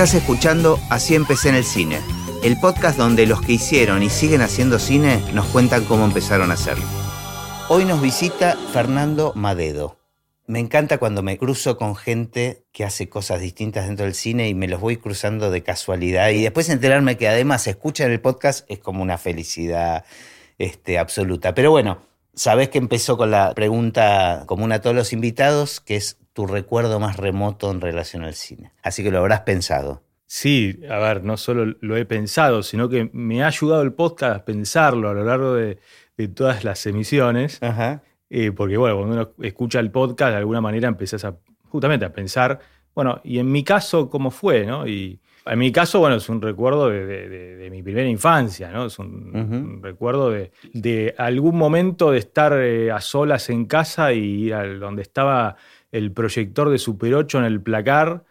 Estás escuchando Así empecé en el cine, el podcast donde los que hicieron y siguen haciendo cine nos cuentan cómo empezaron a hacerlo. Hoy nos visita Fernando Madedo. Me encanta cuando me cruzo con gente que hace cosas distintas dentro del cine y me los voy cruzando de casualidad y después enterarme que además escuchan el podcast es como una felicidad este, absoluta. Pero bueno, sabes que empezó con la pregunta común a todos los invitados, que es tu recuerdo más remoto en relación al cine. Así que lo habrás pensado. Sí, a ver, no solo lo he pensado, sino que me ha ayudado el podcast a pensarlo a lo largo de, de todas las emisiones. Ajá. Eh, porque, bueno, cuando uno escucha el podcast, de alguna manera empezás a, justamente a pensar, bueno, y en mi caso, ¿cómo fue? ¿no? Y en mi caso, bueno, es un recuerdo de, de- de mi primera infancia, ¿no? Es un, recuerdo de, algún momento de estar eh, a solas en casa y ir al donde estaba el proyector de Super 8 en el placar,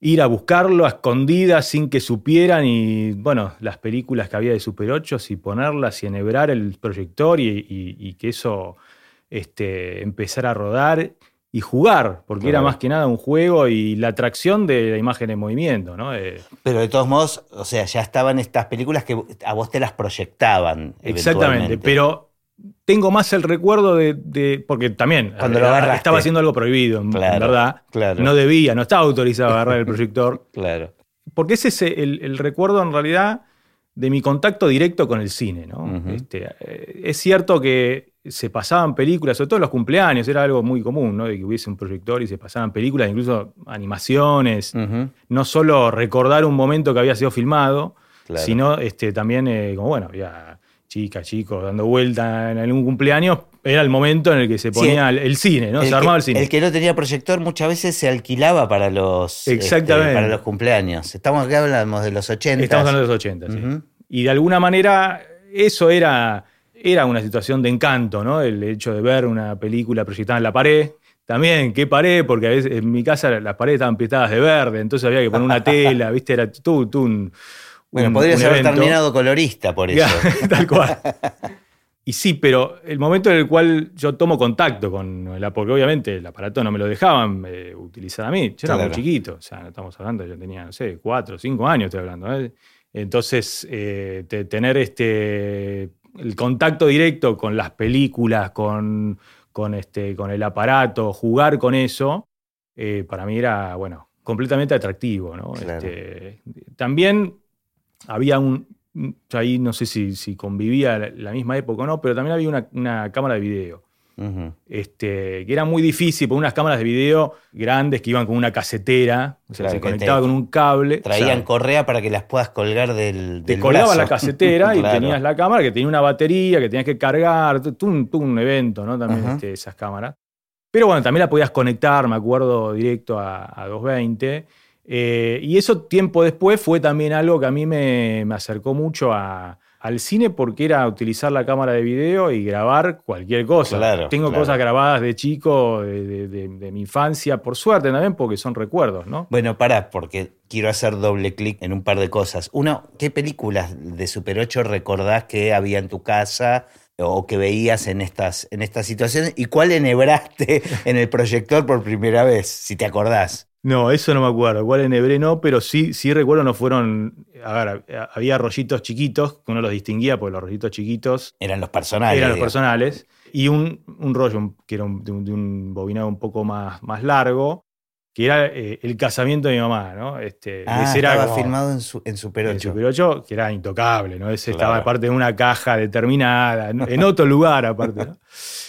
ir a buscarlo a escondidas sin que supieran y, bueno, las películas que había de Super 8 y ponerlas y enhebrar el proyector y, y- y que eso este, empezara a rodar y jugar, porque era más que nada un juego y la atracción de la imagen en movimiento, ¿no? Eh, Pero de todos modos, o sea, ya estaban estas películas que a vos te las proyectaban. Exactamente, pero tengo más el recuerdo de, de- porque también Cuando lo eh, agarraste. estaba haciendo algo prohibido, en Claro, verdad. claro. No debía, no estaba autorizado a agarrar el proyector. Claro. Porque ese es el, el recuerdo en realidad de mi contacto directo con el cine. ¿no? Este, eh, es cierto que se pasaban películas, sobre todo en los cumpleaños, era algo muy común, ¿no? de que hubiese un proyector y se pasaban películas, incluso animaciones, no solo recordar un momento que había sido filmado, Claro. sino este, también, eh, como bueno, había chicas, chicos dando vuelta en algún cumpleaños, era el momento en el que se Sí, ponía el, el cine, ¿no? el, se que, armaba el cine. el que no tenía proyector muchas veces se alquilaba para los, Exactamente. este, para los cumpleaños. Estamos acá hablamos de los 80. Estamos hablando de los 80, sí. Y de alguna manera eso era, era una situación de encanto, ¿no? El hecho de ver una película proyectada en la pared. También, ¿qué pared? Porque a veces en mi casa las paredes estaban pintadas de verde, entonces había que poner una tela, ¿viste? Era tú, tú un. Bueno, un- podrías un haber evento. terminado colorista por eso. Tal cual. Y sí, pero el momento en el cual yo tomo contacto con la, porque obviamente el aparato no me lo dejaban eh, utilizar a mí, yo era Claro. muy chiquito, o sea, no estamos hablando, yo tenía, no sé, cuatro, cinco años estoy hablando. ¿eh? Entonces, eh, te- tener este, el contacto directo con las películas, con, con, este, con el aparato, jugar con eso, eh, para mí era, bueno, completamente atractivo. ¿no? Claro. Este, también había un, ahí no sé si, si convivía la, la misma época o no, pero también había una, una cámara de video. Este, que era muy difícil, por unas cámaras de video grandes que iban con una casetera, o sea, Claro, se conectaba te con un cable. Traían o sea, correa para que las puedas colgar del, te del colgaba brazo. la casetera y tenías la cámara que tenía una batería, que tenías que cargar, todo un, un evento, ¿no? También este, esas cámaras. Pero bueno, también la podías conectar, me acuerdo, directo a, a 220. Eh, y eso tiempo después fue también algo que a mí me, me acercó mucho a- al cine porque era utilizar la cámara de video y grabar cualquier cosa. Claro, Tengo claro. cosas grabadas de chico, de, de- de- de mi infancia, por suerte también, porque son recuerdos, ¿no? Bueno, pará, porque quiero hacer doble clic en un par de cosas. Uno, ¿qué películas de Super 8 recordás que había en tu casa o que veías en estas, en estas situaciones? ¿Y cuál enhebraste en el proyector por primera vez, si te acordás? No, eso no me acuerdo. Igual en hebreo no, pero sí, sí recuerdo, no fueron. A ver, había rollitos chiquitos, que uno los distinguía porque los rollitos chiquitos Eran los personajes. eran los digamos. personales. Y un, un rollo que era un- de, un, de un bobinado un poco más, más largo, que era eh, el casamiento de mi mamá, ¿no? Este, Ah, ese era estaba como- filmado en, su- en Super el 8. Super 8, que era intocable, ¿no? Ese estaba aparte de una caja determinada, en en otro lugar aparte, ¿no?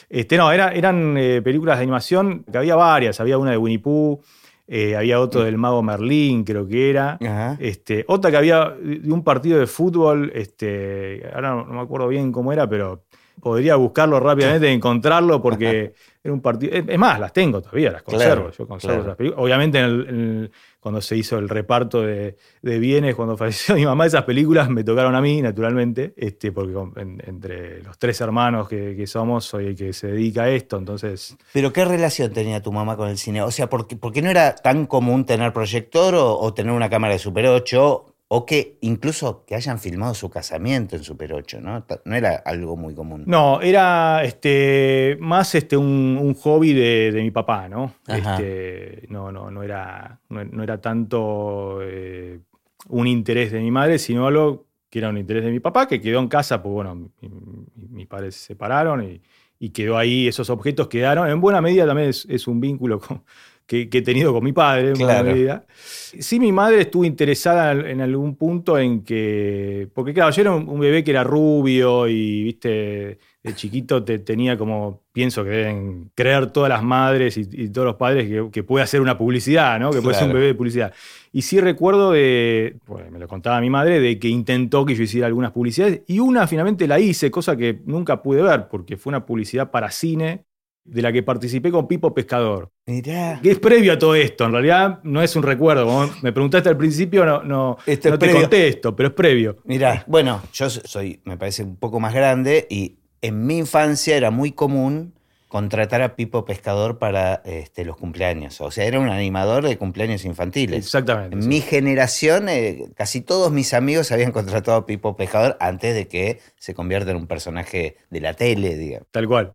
Este, no, era- eran eh, películas de animación, que había varias, había una de Winnie Pooh, eh, había otro del mago Merlín, creo que era. Ajá. Este, otra que había de un partido de fútbol, este, ahora no, no me acuerdo bien cómo era, pero podría buscarlo rápidamente y encontrarlo porque era un partido. Es, más, las tengo todavía, las conservo. Claro, yo conservo claro. esas películas. Obviamente, en el- en el- cuando se hizo el reparto de, de bienes, cuando falleció mi mamá, esas películas me tocaron a mí, naturalmente, este, porque en- entre los tres hermanos que, que somos, soy el que se dedica a esto, entonces. Pero ¿qué relación tenía tu mamá con el cine? O sea, ¿por qué, por qué no era tan común tener proyector o, o tener una cámara de Super 8 O que incluso que hayan filmado su casamiento en Super 8, ¿no? No era algo muy común. No, era este, más este, un, un hobby de, de, mi papá, ¿no? Este, no, no, no era, no, era tanto eh, un interés de mi madre, sino algo que era un interés de mi papá, que quedó en casa, pues bueno, mis padres se separaron y, y, quedó ahí, esos objetos quedaron. En buena medida también es, es un vínculo con, que, he tenido con mi padre en claro. vida. Sí, mi madre estuvo interesada en algún punto en que. Porque, claro, yo era un, bebé que era rubio y, viste, de chiquito te, tenía como. Pienso que deben creer todas las madres y, todos los padres que, puede hacer una publicidad, ¿no? Que puede ser un bebé de publicidad. Y sí recuerdo de. Pues me lo contaba mi madre, de que intentó que yo hiciera algunas publicidades y una finalmente la hice, cosa que nunca pude ver, porque fue una publicidad para cine de la que participé con Pipo Pescador. Mirá. Que es previo a todo esto, en realidad no es un recuerdo. me preguntaste al principio, no, no, no te contesto, pero es previo. Mirá, bueno, yo soy, me parece un poco más grande y en mi infancia era muy común contratar a Pipo Pescador para este, los cumpleaños. O sea, era un animador de cumpleaños infantiles. Exactamente. En mi generación, eh, casi todos mis amigos habían contratado a Pipo Pescador antes de que se convierta en un personaje de la tele, digamos. Tal cual.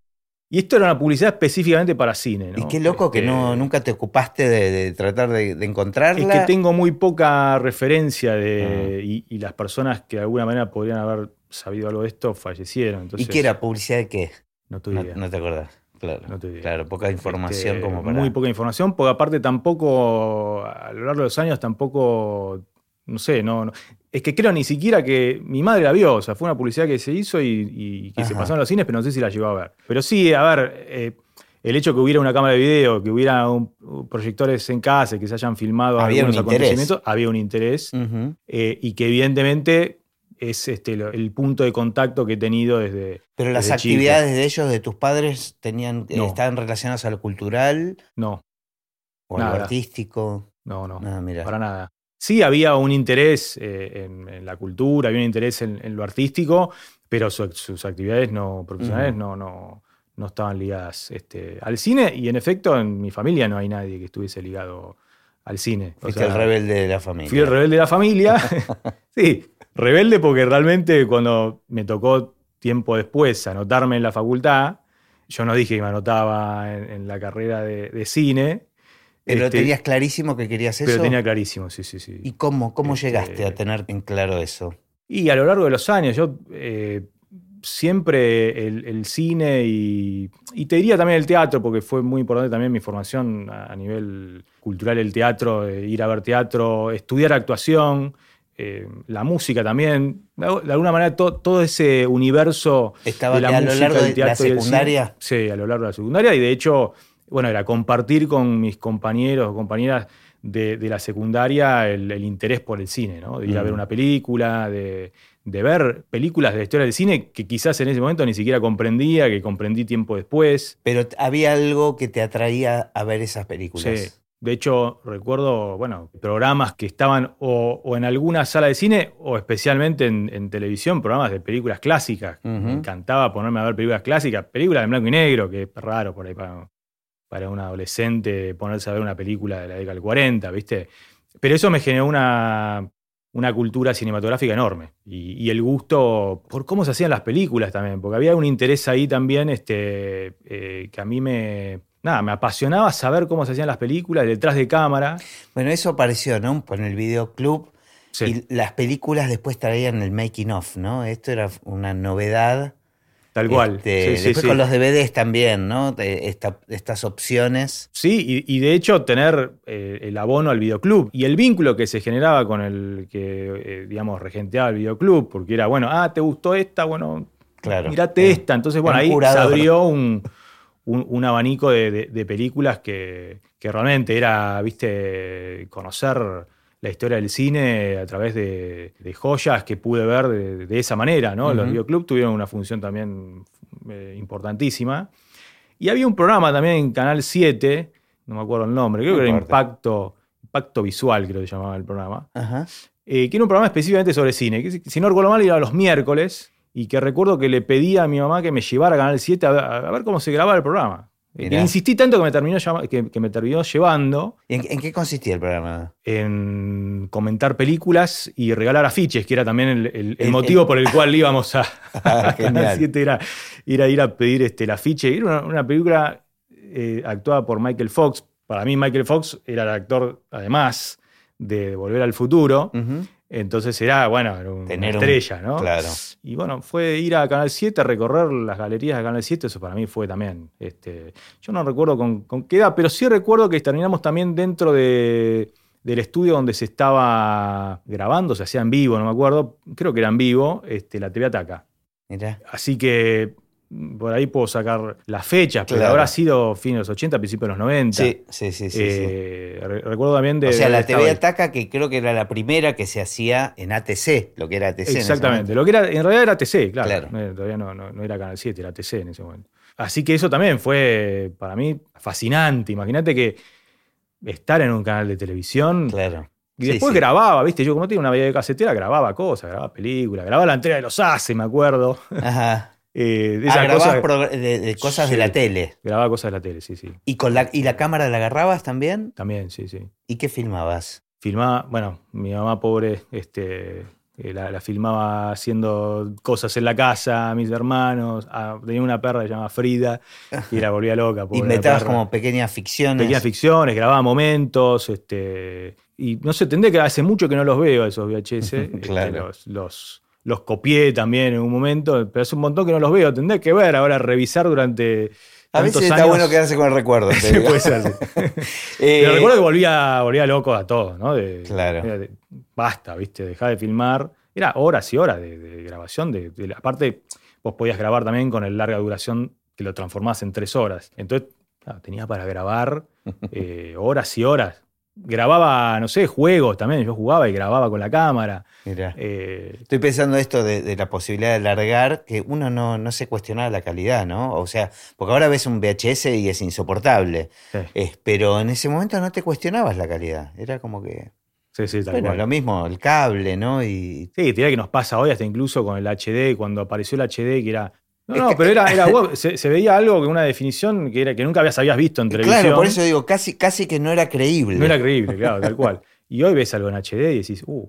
Y esto era una publicidad específicamente para cine, ¿no? Y qué loco que no, este, nunca te ocupaste de, tratar de, encontrarla. Es que tengo muy poca referencia de. Ah. Y, las personas que de alguna manera podrían haber sabido algo de esto fallecieron. ¿Y qué era? ¿Publicidad de qué? No te idea. No, te acordás. Claro, claro, poca información este, como para. Muy poca información, porque aparte tampoco, a lo largo de los años, tampoco no sé, no, es que creo ni siquiera que mi madre la vio, o sea, fue una publicidad que se hizo y, que se pasó en los cines, pero no sé si la llegó a ver. Pero sí, a ver, eh, el hecho que hubiera una cámara de video, que hubiera proyectores en casa, que se hayan filmado había algunos acontecimientos, había un interés eh, y que evidentemente es este, el punto de contacto que he tenido desde. Pero las actividades de ellos, de tus padres, tenían, estaban relacionadas a lo cultural. No. O a lo artístico. No, no. Ah, para nada. Sí, había un interés eh, en, la cultura, había un interés en, lo artístico, pero sus actividades no profesionales no, no, no, estaban ligadas este, al cine. Y en efecto, en mi familia no hay nadie que estuviese ligado al cine. Fuiste el rebelde de la familia. Fui el rebelde de la familia. sí, rebelde porque realmente cuando me tocó tiempo después anotarme en la facultad, yo no dije que me anotaba en, la carrera de cine, pero este, tenías clarísimo que querías eso. Pero tenía clarísimo, sí, sí, sí. ¿Y cómo, cómo este, llegaste a tener en claro eso? Y a lo largo de los años, yo eh, siempre el, cine y, y, te diría también el teatro, porque fue muy importante también mi formación a, nivel cultural, el teatro, ir a ver teatro, estudiar actuación. Eh, la música también, de alguna manera todo ese universo Estaba de la a lo largo de la secundaria. sí, a lo largo de la secundaria y de hecho bueno, era compartir con mis compañeros o compañeras de, la secundaria el, interés por el cine, ¿no? De ir a ver mm. una película, de, ver películas de la historia del cine que quizás en ese momento ni siquiera comprendía, que comprendí tiempo después. Pero había algo que te atraía a ver esas películas. Sí. De hecho, recuerdo, bueno, programas que estaban o, en alguna sala de cine o especialmente en, televisión, programas de películas clásicas. Me encantaba ponerme a ver películas clásicas, películas en blanco y negro, que es raro por ahí para, para un adolescente ponerse a ver una película de la década del 40, ¿viste? Pero eso me generó una, una cultura cinematográfica enorme y, el gusto por cómo se hacían las películas también, porque había un interés ahí también este, eh, que a mí me, nada, me apasionaba saber cómo se hacían las películas detrás de cámara. Bueno, eso apareció, ¿no? En el videoclub y las películas después traían el making of, ¿no? Esto era una novedad Tal cual. Este, después con los DVDs también, ¿no? estas opciones. Sí, y, de hecho tener eh, el abono al videoclub y el vínculo que se generaba con el que, eh, digamos, regenteaba el videoclub, porque era, bueno, ah, ¿te gustó esta? Bueno, claro, mirate esta. Entonces, bueno, ahí se abrió un, abanico de, películas que, que realmente era, viste, conocer la historia del cine a través de, joyas que pude ver de, esa manera, ¿no? Los videoclubs tuvieron una función también eh, importantísima. Y había un programa también en Canal 7, no me acuerdo el nombre, creo que era Impacto, Impacto Visual, creo que se llamaba el programa, eh, que era un programa específicamente sobre cine, que si no recuerdo mal era los miércoles, y que recuerdo que le pedí a mi mamá que me llevara a Canal 7 a ver, cómo se grababa el programa. Mirá. insistí tanto que me terminó, que, que me terminó llevando ¿Y en, en qué consistía el programa? en comentar películas y regalar afiches, que era también el, el- el El- motivo por el cual íbamos a, Ah, a Canal genial. 7, era ir a, ir a pedir este, el afiche. Era una, una película eh, actuada por Michael Fox. Para mí Michael Fox era el actor, además, de Volver al Futuro. Ujú. Entonces era, bueno, era una Tener un- estrella, ¿no? Claro. Y bueno, fue ir a Canal 7, recorrer las galerías de Canal 7, eso para mí fue también. Este, yo no recuerdo con, con qué edad, pero sí recuerdo que terminamos también dentro de- del estudio donde se estaba grabando, se hacía en vivo, no me acuerdo, creo que era en vivo, este, la TV Ataca. Mirá. Así que por ahí puedo sacar las fechas, pero Claro. habrá sido fin de los 80, principios de los 90. Sí, sí, sí, sí. Eh, re- Recuerdo también de. O sea, de la TV ahí. Ataca, que creo que era la primera que se hacía en ATC, lo que era ATC. en Exactamente. momento. Lo que era, en realidad era TC, claro. Claro. No, todavía no, no- no era Canal 7, era TC en ese momento. Así que eso también fue para mí fascinante. Imagínate que estar en un canal de televisión. Claro. Y después sí. grababa, ¿viste? Yo como tenía una video casetera, grababa cosas, grababa películas, grababa la entrega de los ACE, me acuerdo. Ajá. Eh, Ah, grababas cosas- de, de cosas de Sí. la tele. Grababa cosas de la tele, sí, sí. ¿Y, con la, ¿Y la cámara la agarrabas también? También, sí, sí. ¿Y qué filmabas? Filmaba, bueno, mi mamá pobre, este, eh, la, la filmaba haciendo cosas en la casa, mis hermanos. ah, tenía una perra que se llama Frida y la volvía loca. Inventabas perra. como pequeñas ficciones. pequeñas ficciones, grababa momentos, este, y no sé, tendré que hace mucho que no los veo esos VHS. este, Claro. los, los, los copié también en un momento, pero hace un montón que no los veo. Tendré que ver ahora, revisar durante. A veces está años. bueno quedarse con el recuerdo. te puede ser, sí. Eh, Pero recuerdo que volvía, volvía loco a todo, ¿no? De- Claro. de- basta, ¿viste? Dejá de filmar. Era horas y horas de, de grabación. De, aparte, vos podías grabar también con el larga duración que lo transformás en tres horas. Entonces, claro, tenía para grabar eh, horas y horas. Grababa, no sé, juegos también. Yo jugaba y grababa con la cámara. mirá. Eh, Estoy pensando esto de, de la posibilidad de largar, que uno no, no se cuestionaba la calidad, ¿no? O sea, porque ahora ves un VHS y es insoportable. sí, pero en ese momento no te cuestionabas la calidad. Era como que. sí, sí, tal Bueno, cual. lo mismo, el cable, ¿no? Y. Sí, te diría que nos pasa hoy, hasta incluso con el HD, cuando apareció el HD, que era. No, no, pero era, era se, se veía algo que una definición que era que nunca habías habías visto en televisión. Claro, por eso digo, casi, casi que no era creíble. No era creíble, claro, tal cual. Y hoy ves algo en HD y decís, uh,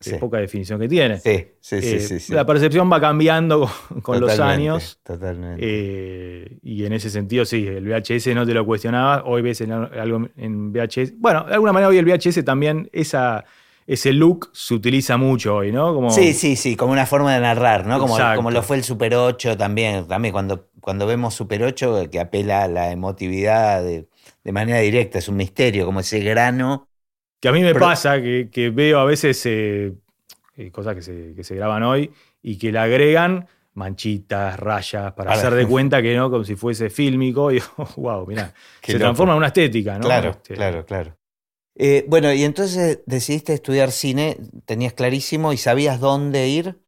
qué Sí. poca definición que tiene. Sí, sí, sí, Eh, sí, sí. La percepción va cambiando con, con los años. Totalmente. eh, y en ese sentido, sí, el VHS no te lo cuestionabas. Hoy ves en- algo en VHS. Bueno, de alguna manera hoy el VHS también, esa, ese look se utiliza mucho hoy, ¿no? Como, Sí, sí, sí, como una forma de narrar, ¿no? Como, como lo fue el Super 8 también. También cuando, cuando vemos Super 8, eh, que apela a la emotividad de, de manera directa, es un misterio, como ese grano. Que a mí me Pero- pasa que, que veo a veces eh, eh, cosas que se, que se graban hoy y que le agregan manchitas, rayas, para hacer de cuenta que no, como si fuese fílmico. Y wow, mirá, Qué se loco. transforma en una estética, ¿no? Claro, Este, claro, claro. Eh, bueno, y entonces decidiste estudiar cine, tenías clarísimo y sabías dónde ir.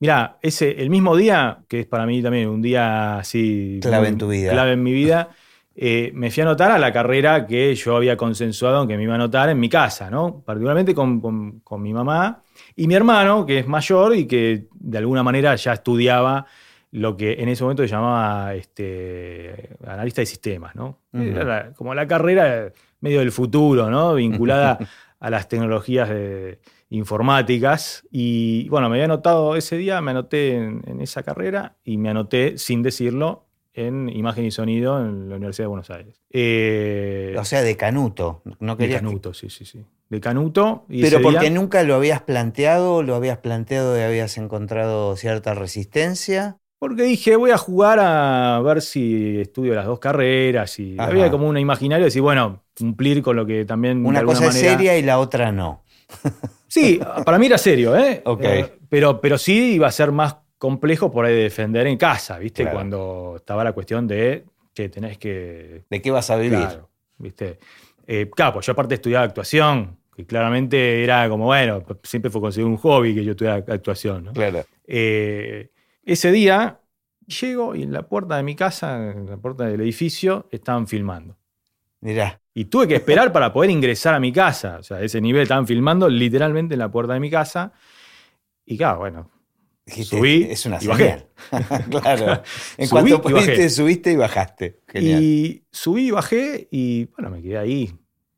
Mirá, ese, el mismo día, que es para mí también un día así. Clave muy en tu vida. Clave en mi vida. eh, me fui a anotar a la carrera que yo había consensuado que me iba a anotar en mi casa, ¿no? Particularmente con, con- con mi mamá y mi hermano, que es mayor y que de alguna manera ya estudiaba lo que en ese momento se llamaba este, analista de sistemas, ¿no? Ujú. Era la- como la carrera medio del futuro, ¿no? Vinculada a las tecnologías de- informáticas. Y bueno, me había anotado ese día, me anoté en, en esa carrera y me anoté, sin decirlo, en imagen y sonido en la Universidad de Buenos Aires. Eh, O sea, de Canuto. No de Canuto, sí, sí, sí. De Canuto. Y Pero porque día- nunca lo habías planteado, lo habías planteado y habías encontrado cierta resistencia. Porque dije, voy a jugar a ver si estudio las dos carreras. Y Ajá. había como un imaginario de decir, bueno, cumplir con lo que también. Una cosa es seria y la otra no. Sí, para mí era serio, ¿eh? Ok. Eh, pero, pero sí iba a ser más complejo por ahí de defender en casa, ¿viste? Claro. Cuando estaba la cuestión de que tenés que. ¿De qué vas a vivir? Claro, ¿viste? Eh, claro, pues yo aparte estudiaba actuación, que claramente era como, bueno, siempre fue conseguir un hobby que yo estudiara actuación, ¿no? Claro. Eh, ese día llego y en la puerta de mi casa, en la puerta del edificio, estaban filmando. Mirá. Y tuve que esperar para poder ingresar a mi casa. O sea, a ese nivel estaban filmando literalmente en la puerta de mi casa. Y claro, bueno, Dijiste, Subí es una y bajé. claro. En Subí cuanto y pudiste, subiste y bajaste. Genial. Y subí y bajé y bueno, me quedé ahí.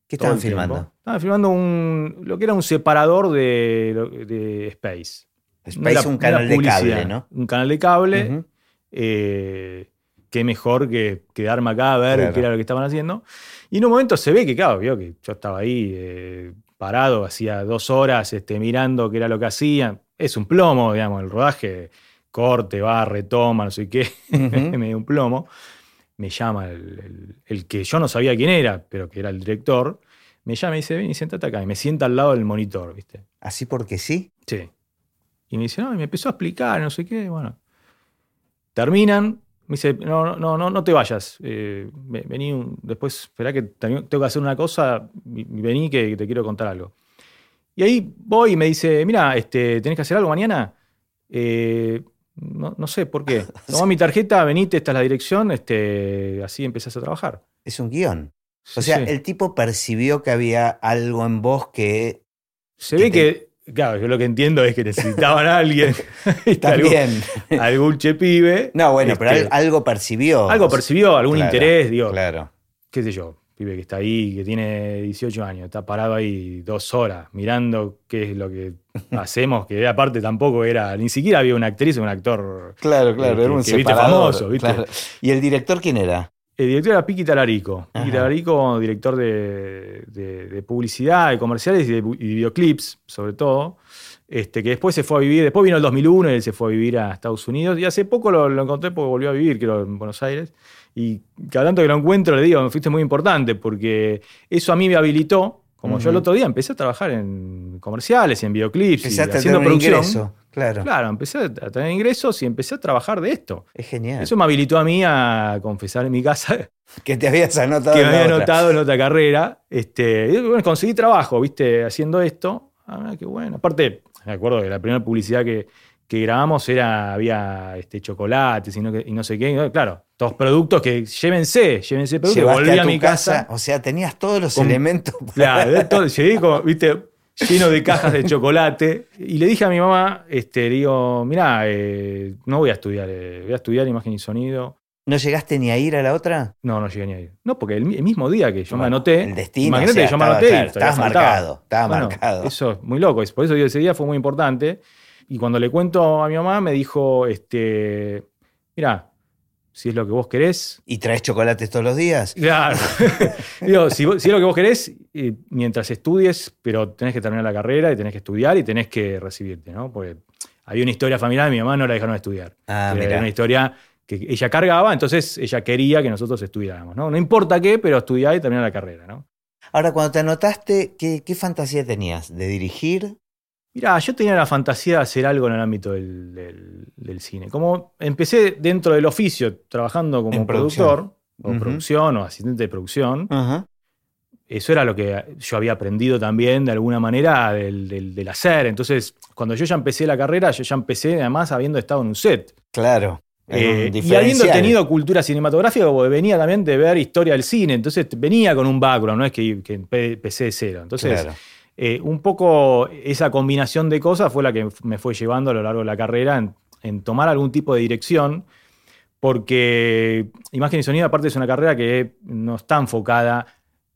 ¿Qué estaban tiempo. filmando? Estaban filmando un, lo que era un separador de, de Space. Space, era- un canal de cable, ¿no? Un canal de cable. Eh, qué mejor que quedarme acá a ver Claro. qué era lo que estaban haciendo. Y en un momento se ve que, claro, vio que yo estaba ahí eh, parado, hacía dos horas este, mirando qué era lo que hacían. Es un plomo, digamos, el rodaje, corte, va, retoma, no sé qué, me dio un plomo. Me llama el, el- el que yo no sabía quién era, pero que era el director. Me llama y dice, ven y sentate acá. Y me sienta al lado del monitor, ¿viste? Así porque sí. Sí. Y me dice, no, y me empezó a explicar, no sé qué, bueno. Terminan, me dice, no, no, no, no, no te vayas. eh, ve- vení, un- después, esperá que tengo que hacer una cosa, vení que te quiero contar algo. Y ahí voy y me dice, mira, este, ¿tenés que hacer algo mañana? Eh, no, no sé por qué. Tomá mi tarjeta, venite, esta es la dirección, este, así empezás a trabajar. Es un guion. O Sí, sea, sí. el tipo percibió que había algo en vos que Se que ve te- que, claro, yo lo que entiendo es que necesitaban a alguien, algún, también. algún che pibe. No, bueno, pero este, al- algo percibió. Algo percibió, algún Claro, interés, digo, Claro. qué sé yo, pibe que está ahí, que tiene 18 años, está parado ahí dos horas mirando qué es lo que hacemos, que aparte tampoco era, ni siquiera había una actriz o un actor. Claro, Eh, claro, que- era un que viste famoso, ¿viste? claro. ¿Y el director quién era? El director era Piqui Talarico. Piqui. Talarico, director de, de- de publicidad, de comerciales y de videoclips, sobre todo. Este, que después se fue a vivir, después vino el 2001 y él se fue a vivir a Estados Unidos. Y hace poco lo, lo encontré porque volvió a vivir, creo, en Buenos Aires. Y cada tanto que lo encuentro le digo, me fuiste muy importante porque eso a mí me habilitó. Como yo el otro día empecé a trabajar en comerciales y en videoclips y haciendo producción. ingreso. Claro. Claro, empecé a tener ingresos y empecé a trabajar de esto. Es genial. Eso me habilitó a mí a confesar en mi casa que te habías anotado. que me había anotado en otra carrera. Este, y bueno, conseguí trabajo, viste, haciendo esto. Ah, qué bueno. Aparte, me acuerdo que la primera publicidad que, que grabamos era, había este, chocolates y no, que- y no sé qué. Claro, todos productos que llévense, llévense productos. Volví a a, mi casa. O sea, tenías todos los Con- elementos. para- Claro, todo, llegué como, viste, lleno de cajas de chocolate. Y le dije a mi mamá, este, digo, mirá, eh, no voy a estudiar, eh, voy a estudiar imagen y sonido. ¿No llegaste ni a ir a la otra? No, no llegué ni a ir. No, porque el, mi- el mismo día que yo me anoté. el destino, Imagínate o sea, que yo me estaba anoté claro, y faltaba. marcado, estaba Bueno, marcado. Eso es muy loco. Por eso ese día fue muy importante. Y cuando le cuento a mi mamá, me dijo: este, Mira, si es lo que vos querés. ¿Y traes chocolates todos los días? Claro. Digo, si, es lo que vos querés, eh, mientras estudies, pero tenés que terminar la carrera y tenés que estudiar y tenés que recibirte, ¿no? Porque había una historia familiar, mi mamá no la dejaron estudiar. Ah, Era una historia que ella cargaba, entonces ella quería que nosotros estudiáramos, ¿no? No importa qué, pero estudiar y terminar la carrera, ¿no? Ahora, cuando te anotaste, ¿qué, qué fantasía tenías? ¿De dirigir? Mirá, yo tenía la fantasía de hacer algo en el ámbito del, del- del cine. Como empecé dentro del oficio, trabajando como En producción. productor, o Ujú. producción, o asistente de producción, eso era lo que yo había aprendido también de alguna manera del, hacer. Entonces, cuando yo ya empecé la carrera, yo ya empecé además habiendo estado en un set. Claro. Eh, y habiendo tenido cultura cinematográfica, porque venía también de ver historia del cine, entonces venía con un background, no es que, que empe- empecé de cero. Entonces, Claro. Eh, un poco esa combinación de cosas fue la que me fue llevando a lo largo de la carrera en, tomar algún tipo de dirección, porque imagen y sonido aparte es una carrera que no está enfocada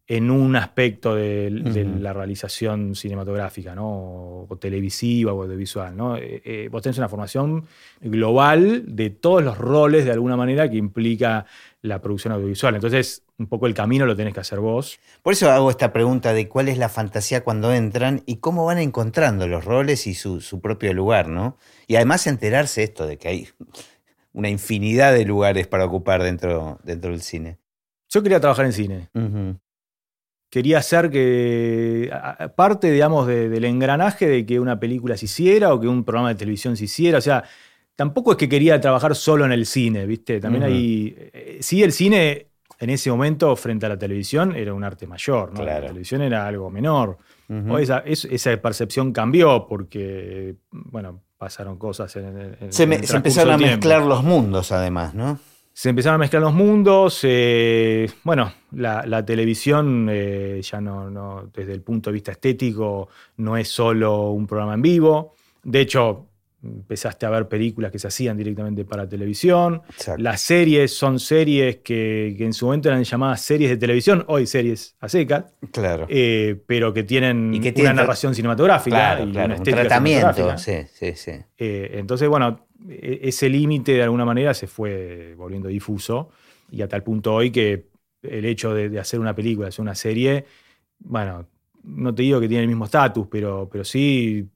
en un aspecto de, la realización cinematográfica, ¿no? O, o televisiva o audiovisual, ¿no? Eh, eh, vos tenés una formación global de todos los roles de alguna manera que implica la producción audiovisual. Entonces, un poco el camino lo tenés que hacer vos. Por eso hago esta pregunta de cuál es la fantasía cuando entran y cómo van encontrando los roles y su, su propio lugar, ¿no? Y además enterarse esto de que hay una infinidad de lugares para ocupar dentro, dentro del cine. Yo quería trabajar en cine. Ujú. Quería hacer que parte, digamos, de- del engranaje de que una película se hiciera o que un programa de televisión se hiciera. O sea, tampoco es que quería trabajar solo en el cine, ¿viste? También hay. eh, sí, el cine en ese momento, frente a la televisión, era un arte mayor, ¿no? Claro. La televisión era algo menor. Esa, es- esa percepción cambió porque, bueno, pasaron cosas en, Se, me- el se empezaron a mezclar los mundos, además, ¿no? Se empezaron a mezclar los mundos. eh, bueno, la, la televisión eh, ya no, no, desde el punto de vista estético, no es solo un programa en vivo. De hecho, empezaste a ver películas que se hacían directamente para televisión. Exacto. Las series son series que, que en su momento eran llamadas series de televisión, hoy series a secas, Claro. eh, pero que tienen Y que una tienen narración cinematográfica claro, y claro. una Un tratamiento. Sí, sí, sí. Eh, entonces, bueno, ese límite de alguna manera se fue volviendo difuso y a tal punto hoy que el hecho de, de hacer una película, hacer una serie, bueno, no te digo que tiene el mismo estatus, pero, pero sí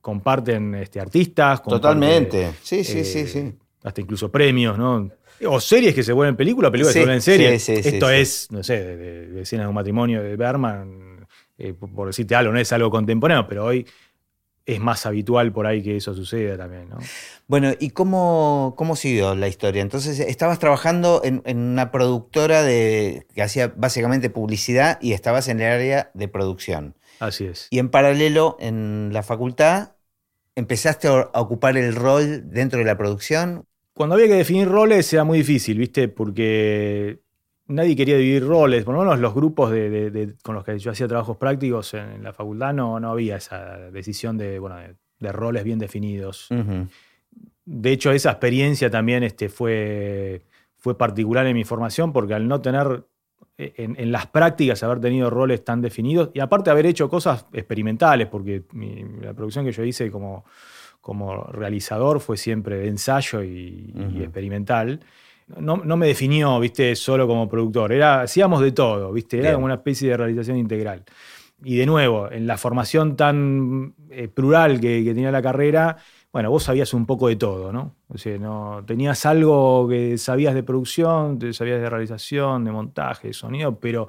comparten este, artistas. comparten, Totalmente. Sí, sí, eh, sí, sí. Hasta incluso premios, ¿no? O series que se vuelven películas, películas Sí, que se vuelven series. sí, sí, sí, Esto sí. es, no sé, de, de, de escenas de un matrimonio de Berman, eh, por decirte algo, no es algo contemporáneo, pero hoy es más habitual por ahí que eso suceda también, ¿no? Bueno, ¿y cómo, cómo siguió la historia? Entonces, estabas trabajando en, en una productora de, que hacía básicamente publicidad y estabas en el área de producción. Así es. Y en paralelo, en la facultad, empezaste a a ocupar el rol dentro de la producción. Cuando había que definir roles era muy difícil, ¿viste? Porque nadie quería dividir roles. Por lo menos los grupos de, de- de- con los que yo hacía trabajos prácticos en, la facultad no, no había esa decisión de, bueno, de, roles bien definidos. De hecho, esa experiencia también este, fue, fue particular en mi formación porque al no tener eh, en, en las prácticas haber tenido roles tan definidos y aparte haber hecho cosas experimentales, porque mi- la producción que yo hice como, como realizador fue siempre de ensayo y, experimental. No, no me definió, viste, solo como productor. Era, hacíamos de todo, viste, era Bien. como una especie de realización integral. Y de nuevo, en la formación tan eh, plural que, que tenía la carrera, bueno, vos sabías un poco de todo, ¿no? O sea, no, tenías algo que sabías de producción, sabías de realización, de montaje, de sonido, pero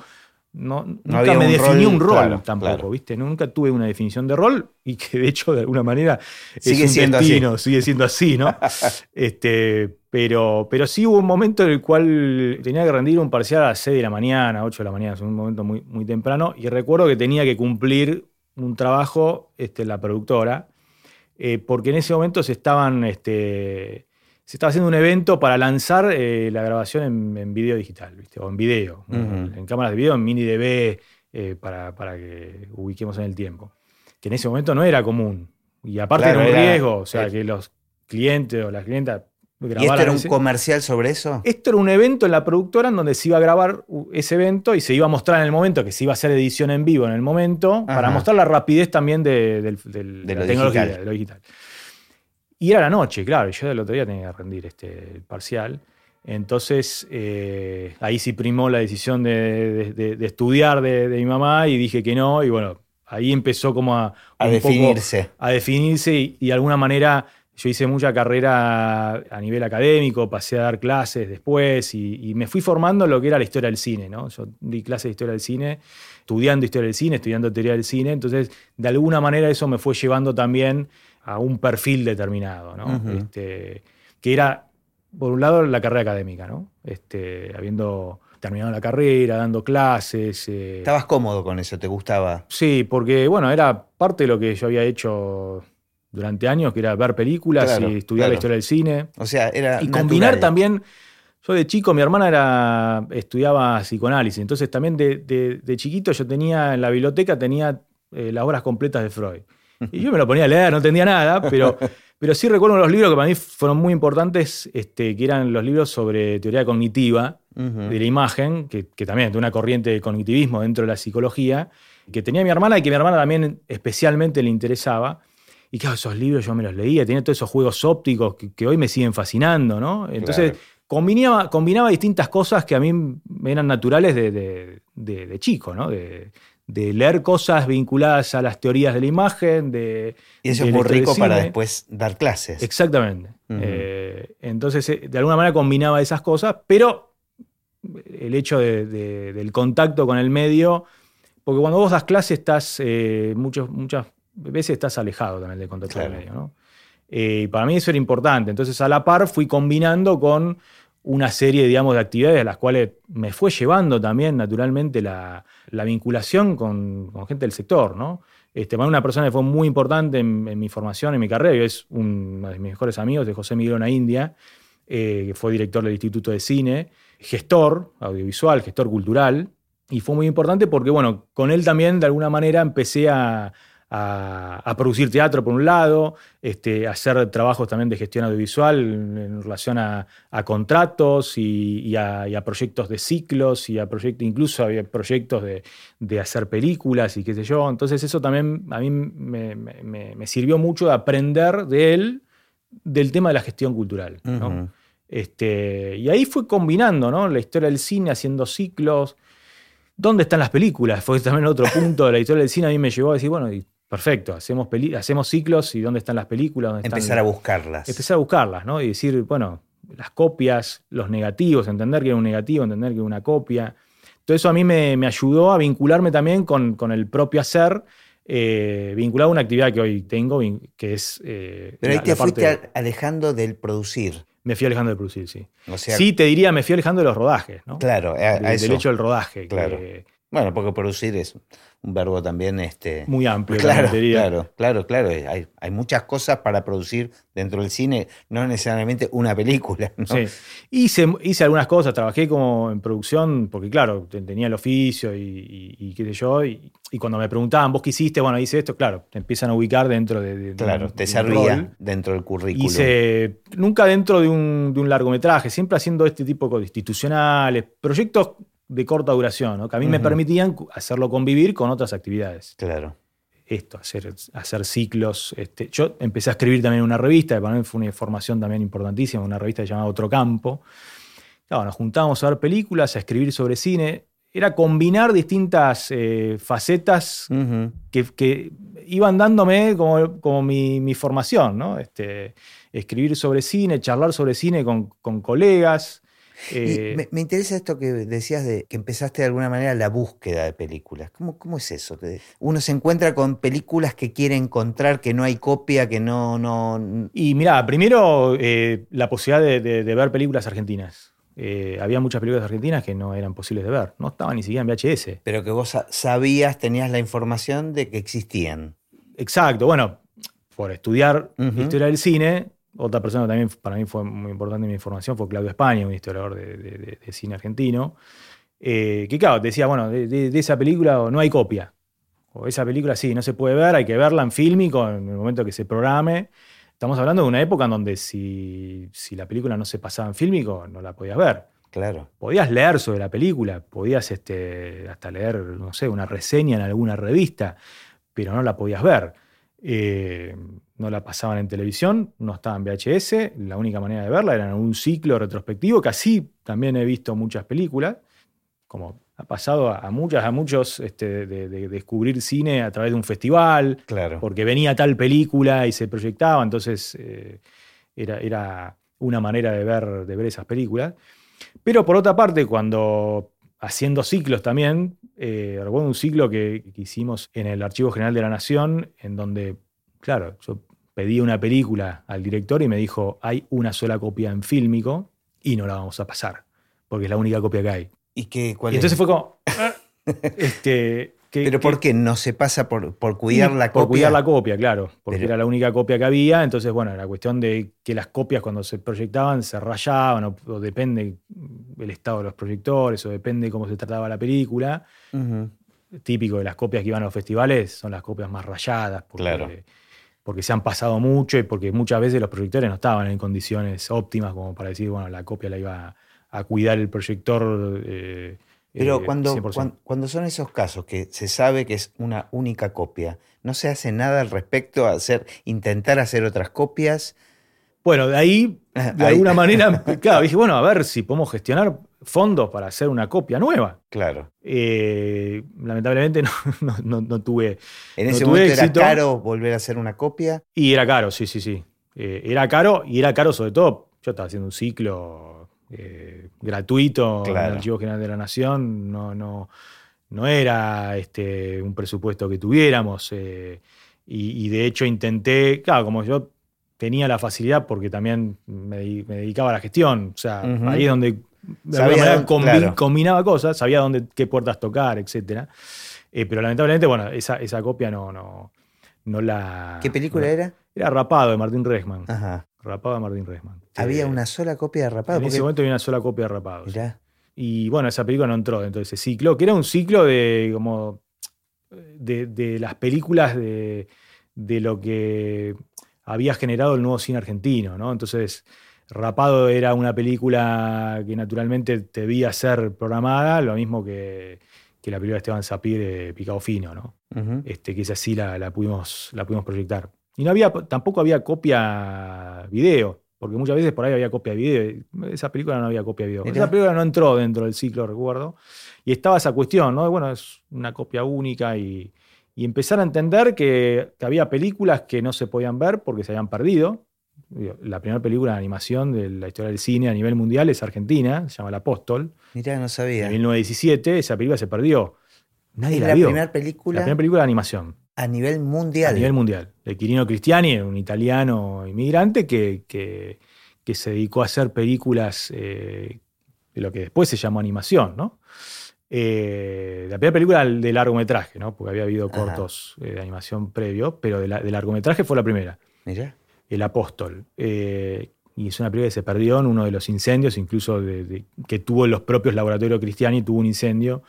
no, nunca me rol, un rol claro, tampoco, claro. ¿viste? Nunca tuve una definición de rol y que de hecho de alguna manera Sigue es un siendo así. sigue siendo así, ¿no? este, pero, pero sí hubo un momento en el cual tenía que rendir un parcial a las 6 de la mañana, 8 de la mañana, es un momento muy, muy temprano, y recuerdo que tenía que cumplir un trabajo este, la productora, eh, porque en ese momento se estaban, este, se estaba haciendo un evento para lanzar eh, la grabación en, en video digital, ¿viste? o en video, en cámaras de video, en mini DV, eh, para, para que ubiquemos en el tiempo, que en ese momento no era común, y aparte Claro, era un era- riesgo, o sea, que los clientes o las clientas ¿Y esto era un ese- comercial sobre eso? esto era un evento en la productora en donde se iba a grabar u- ese evento y se iba a mostrar en el momento, que se iba a hacer edición en vivo en el momento, para mostrar la rapidez también de, la tecnología, digital. de lo digital. Y era la noche, claro, yo el otro día tenía que rendir este el parcial. Entonces, eh, ahí sí primó la decisión de, de- de- de estudiar de, de mi mamá y dije que no, y bueno, ahí empezó como a, A poco definirse. a definirse y, y de alguna manera yo hice mucha carrera a nivel académico, pasé a dar clases después y, y me fui formando en lo que era la historia del cine, ¿no? Yo di clases de historia del cine, estudiando historia del cine, estudiando teoría del cine, entonces de alguna manera eso me fue llevando también a un perfil determinado, ¿no? Este, que era, por un lado, la carrera académica, ¿no? Este, habiendo terminado la carrera, dando clases. eh, ¿Estabas cómodo con eso? ¿Te gustaba? Sí, porque bueno, era parte de lo que yo había hecho durante años, que era ver películas Claro, y estudiar claro. la historia del cine. O sea, era. Y combinar también. Yo de chico, mi hermana era, estudiaba psicoanálisis, entonces también de, de- de chiquito yo tenía en la biblioteca tenía eh, las obras completas de Freud. Y yo me lo ponía a leer, no entendía nada, pero, pero sí recuerdo los libros que para mí fueron muy importantes, este, que eran los libros sobre teoría cognitiva, Ujú. de la imagen, que, que también de una corriente de cognitivismo dentro de la psicología, que tenía mi hermana y que mi hermana también especialmente le interesaba. Y claro, esos libros yo me los leía, tenía todos esos juegos ópticos que, que hoy me siguen fascinando, ¿no? Entonces Claro. combinaba, combinaba distintas cosas que a mí eran naturales de, de- de- de chico, ¿no? De, de leer cosas vinculadas a las teorías de la imagen, de... Y eso de es muy rico para después dar clases. Exactamente. Eh, entonces, eh, de alguna manera combinaba esas cosas, pero el hecho de- de- del contacto con el medio, porque cuando vos das clase estás, eh, muchos- muchas veces estás alejado también del contacto con el medio, ¿no? Eh, y para mí eso era importante. Entonces, a la par fui combinando con una serie, digamos, de actividades a las cuales me fue llevando también, naturalmente, la, la vinculación con, con gente del sector, ¿no? Este, una persona que fue muy importante en, en mi formación, en mi carrera, es uno de mis mejores amigos, de José Miguel Ona India, eh, que fue director del Instituto de Cine, gestor audiovisual, gestor cultural, y fue muy importante porque, bueno, con él también, de alguna manera, empecé a, a, producir teatro por un lado, este, hacer trabajos también de gestión audiovisual en, relación a, contratos y, a, proyectos de ciclos y a proyectos, incluso había proyectos de, hacer películas y qué sé yo. Entonces eso también a mí me, sirvió mucho de aprender de él del tema de la gestión cultural. este, y ahí fue combinando ¿no? la historia del cine, haciendo ciclos. ¿Dónde están las películas? Fue también otro punto de la historia del cine. A mí me llevó a decir, bueno, Perfecto, hacemos, hacemos ciclos y dónde están las películas. empezar a buscarlas. Empezar a buscarlas, ¿no? Y decir, bueno, las copias, los negativos, entender que era un negativo, entender que era una copia. Todo eso a mí me, ayudó a vincularme también con, el propio hacer, eh, vinculado a una actividad que hoy tengo, que es... Eh, Pero ahí te fuiste alejando del producir. Me fui alejando del producir, sí. sí, te diría, me fui alejando de los rodajes, ¿no? Claro, Del hecho del rodaje. Claro. Bueno, porque producir es un verbo también este, muy amplio. Claro, claro, claro, claro. Hay, hay, muchas cosas para producir dentro del cine, no necesariamente una película. Sí. Hice, hice algunas cosas, trabajé como en producción, porque claro, tenía el oficio y, qué sé yo, y, cuando me preguntaban, ¿vos qué hiciste? Bueno, hice esto, claro, te empiezan a ubicar dentro de... claro, te servía dentro del currículum. Hice, nunca dentro de un, de un largometraje, siempre haciendo este tipo de institucionales, proyectos de corta duración, que a mí me permitían hacerlo convivir con otras actividades. Claro. Esto, hacer, hacer ciclos. Este, yo empecé a escribir también en una revista, que para mí fue una formación también importantísima, una revista llamada Otro Campo. Claro, nos juntábamos a ver películas, a escribir sobre cine. Era combinar distintas eh, facetas que, iban dándome como, como mi, formación, ¿no? Este, escribir sobre cine, charlar sobre cine con, con colegas. Eh, me, interesa esto que decías de que empezaste de alguna manera la búsqueda de películas. ¿Cómo, cómo es eso? Uno se encuentra con películas que quiere encontrar, que no hay copia, que no... no... Y mira, primero eh, la posibilidad de, ver películas argentinas. Eh, había muchas películas argentinas que no eran posibles de ver, no estaban ni siquiera en VHS. Pero que vos sabías, tenías la información de que existían. Exacto, bueno, por estudiar historia del cine, otra persona que también para mí fue muy importante en mi formación fue Claudio España, un historiador de, cine argentino, eh, que claro, decía, bueno, de, esa película no hay copia. O esa película sí, no se puede ver, hay que verla en fílmico en el momento que se programe. Estamos hablando de una época en donde si, la película no se pasaba en fílmico, no la podías ver. Claro. Podías leer sobre la película, podías este, hasta leer, no sé, una reseña en alguna revista, pero no la podías ver. Eh, no la pasaban en televisión, no estaba en VHS, la única manera de verla era en un ciclo retrospectivo, que así también he visto muchas películas, como ha pasado a, muchas, a muchos este, de, descubrir cine a través de un festival, claro. porque venía tal película y se proyectaba, entonces eh, era, era, una manera de ver, de ver esas películas. Pero por otra parte, cuando haciendo ciclos también, eh, recuerdo un ciclo que, que hicimos en el Archivo General de la Nación, en donde, claro, yo pedí una película al director y me dijo, hay una sola copia en fílmico y no la vamos a pasar, porque es la única copia que hay. ¿Y, qué, cuál entonces fue como... Ah, este, ¿Pero por qué no se pasa por, por cuidar la copia? Por cuidar la copia, claro, porque era la única copia que había, entonces bueno, era cuestión de que las copias cuando se proyectaban se rayaban, o, depende el estado de los proyectores, o depende cómo se trataba la película. Típico de las copias que iban a los festivales son las copias más rayadas, porque claro porque se han pasado mucho y porque muchas veces los proyectores no estaban en condiciones óptimas como para decir, bueno, la copia la iba a, cuidar el proyector. Eh, Pero eh, cuando, cuando, son esos casos que se sabe que es una única copia, ¿no se hace nada al respecto a hacer, intentar hacer otras copias? Bueno, de ahí, de alguna manera, claro, dije, bueno, a ver si podemos gestionar fondos para hacer una copia nueva. Claro. Eh, lamentablemente no, tuve. ¿En ese momento era caro volver a hacer una copia? Y era caro, sí, sí, sí. Eh, era caro y era caro sobre todo. Yo estaba haciendo un ciclo eh, gratuito en el Archivo General de la Nación. No, no, no era este, un presupuesto que tuviéramos. Y, de hecho intenté, claro, como yo tenía la facilidad porque también me, dedicaba a la gestión. O sea, ahí es donde de alguna manera combinaba cosas, sabía dónde, qué puertas tocar, etc. Eh, pero lamentablemente, bueno, esa, esa copia no, no, no la. ¿Qué película era? Era Rapado de Martín Resman. Ajá. Rapado de Martín Resman. ¿Había una sola copia de Rapado? En ese momento había una sola copia de Rapado. Y bueno, esa película no entró dentro de ese ciclo, que era un ciclo de como de, de las películas de, de lo que había generado el nuevo cine argentino, ¿no? Entonces, Rapado era una película que naturalmente debía ser programada, lo mismo que, que la película de Esteban Sapir, de Picado Fino, ¿no? este, que esa sí la, la, pudimos, la pudimos proyectar. Y no había, tampoco había copia video, porque muchas veces por ahí había copia de video. Esa película no había copia de video. Esa película no entró dentro del ciclo, recuerdo. Y estaba esa cuestión, ¿no? Bueno, es una copia única y, y empezar a entender que, que, había películas que no se podían ver porque se habían perdido. La primera película de animación de la historia del cine a nivel mundial es argentina, se llama El Apóstol. Mirá, no sabía. En 1917 esa película se perdió. Nadie ¿Es la, la vio. primera película La primera película de animación. a nivel mundial. A nivel mundial. De Quirino Cristiani, un italiano inmigrante que, que, que se dedicó a hacer películas eh, de lo que después se llamó animación, ¿no? Eh, la primera película de largometraje, ¿no? Porque había habido Ajá. cortos eh, de animación previo, pero de, la- de largometraje fue la primera, Mirá. El Apóstol. Eh, y es una película que se perdió en uno de los incendios, incluso de- de- que tuvo los propios laboratorios Cristiani, tuvo un incendio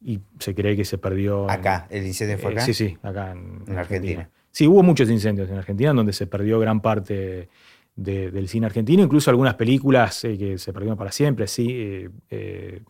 y se cree que se perdió. en- Acá, el incendio fue eh, acá. sí, sí, acá en, En Argentina. Sí, hubo muchos incendios en Argentina en donde se perdió gran parte de- del cine argentino, incluso algunas películas eh, que se perdieron para siempre. Sí, eh,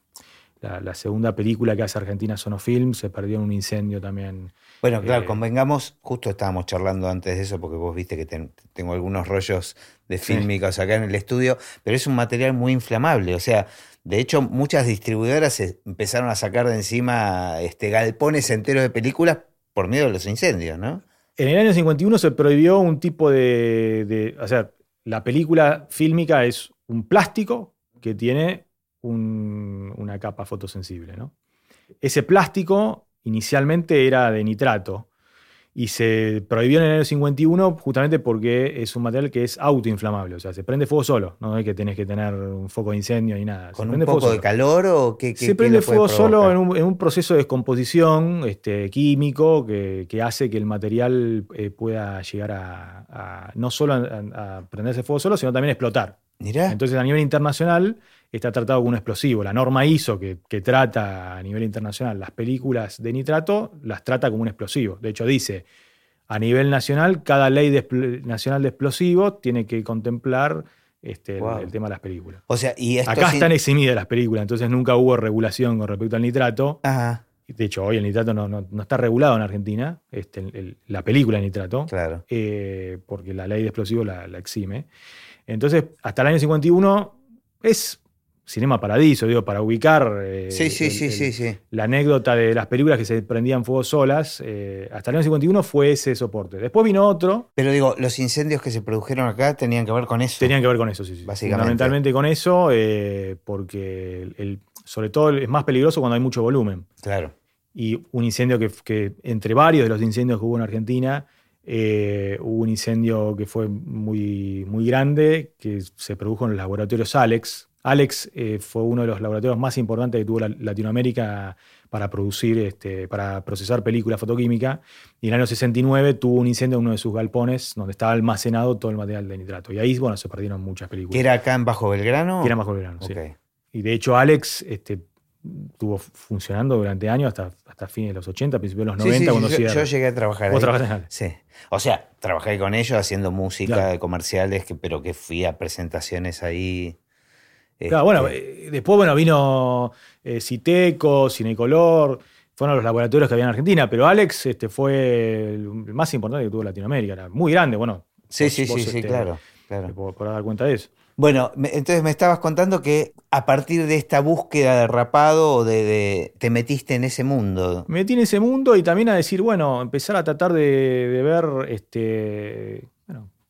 la, la segunda película que hace Argentina Sonofilm se perdió en un incendio también. Bueno, claro, Eh, convengamos, justo estábamos charlando antes de eso, porque vos viste que ten- tengo algunos rollos de fílmicos acá en el estudio, pero es un material muy inflamable. O sea, de hecho, muchas distribuidoras empezaron a sacar de encima este, galpones enteros de películas por miedo a los incendios, ¿no? En el año 51 se prohibió un tipo de, de- O sea, la película fílmica es un plástico que tiene un- una capa fotosensible. ¿no? Ese plástico inicialmente era de nitrato y se prohibió en el año 51 justamente porque es un material que es autoinflamable. O sea, se prende fuego solo. No es que tenés que tener un foco de incendio ni nada. Se ¿Con un poco de calor o qué? qué- Se prende fuego solo en un, en un proceso de descomposición este, químico que, que hace que el material eh, pueda llegar a, a- no solo a, a prenderse fuego solo, sino también explotar. Mirá, Entonces, a nivel internacional está tratado como un explosivo. La norma ISO que, que trata a nivel internacional las películas de nitrato las trata como un explosivo. De hecho, dice, a nivel nacional, cada ley de nacional de explosivos tiene que contemplar este, el- tema de las películas. o sea, y esto Acá sin- están eximidas las películas, entonces nunca hubo regulación con respecto al nitrato. Ajá, De hecho, hoy el nitrato no, no- no está regulado en Argentina, este, el- el- la película de nitrato, claro. eh, porque la ley de explosivos la, la exime. Entonces, hasta el año 51 es cinema paradiso, digo, para ubicar eh, Sí, sí, el- sí, el- sí, la anécdota de las películas que se prendían fuego solas. eh, hasta el año 51 fue ese soporte. Después vino otro, Pero digo, los incendios que se produjeron acá tenían que ver con eso. tenían que ver con eso, sí, sí. Básicamente. Fundamentalmente con eso, eh, porque el- sobre todo es más peligroso cuando hay mucho volumen. Claro. y un incendio que, que entre varios de los incendios que hubo en Argentina, eh, hubo un incendio que fue muy, muy grande, que se produjo en los laboratorios Alex. Alex eh, fue uno de los laboratorios más importantes que tuvo la- Latinoamérica para producir, este, para procesar película fotoquímica. Y en el año 69 tuvo un incendio en uno de sus galpones donde estaba almacenado todo el material de nitrato. Y ahí, bueno, se perdieron muchas películas. ¿Que era acá en Bajo Belgrano? Que era Bajo Belgrano, sí. Y de hecho, Alex este, estuvo funcionando durante años, hasta, hasta fines de los 80, principios de los Sí, 90, sí, cuando yo, llegué a trabajar Vos ahí. en. Sí. O sea, trabajé con ellos haciendo música, Claro. comerciales, que, pero que fui a presentaciones ahí. Claro, bueno, este, eh, después bueno, vino eh, Citeco, Cinecolor, fueron los laboratorios que había en Argentina, pero Alex este, fue el más importante que tuvo Latinoamérica, era muy grande, bueno. sí, vos- sí, vos, sí, sí, este, claro. Claro. puedo dar cuenta de eso. Bueno, me- entonces me estabas contando que a partir de esta búsqueda de rapado o de, de- te metiste en ese mundo. Me metí en ese mundo y también a decir, bueno, empezar a tratar de, de ver este,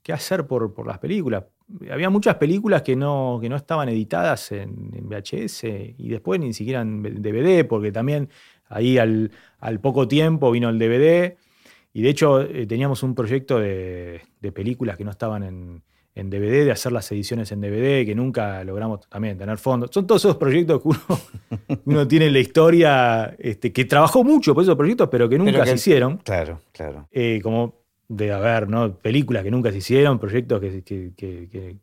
qué hacer por, por las películas. Había muchas películas que no, que no estaban editadas en, en VHS y después ni siquiera en DVD, porque también ahí al, al poco tiempo vino el DVD. Y de hecho eh, teníamos un proyecto de, de películas que no estaban en, en DVD, de hacer las ediciones en DVD, que nunca logramos también tener fondos. Son todos esos proyectos que uno, uno tiene en la historia, este, que trabajó mucho por esos proyectos, pero que nunca Pero que- se hicieron. Claro, claro. Eh, como de haber, ¿no? Películas que nunca se hicieron, proyectos que, que- que- que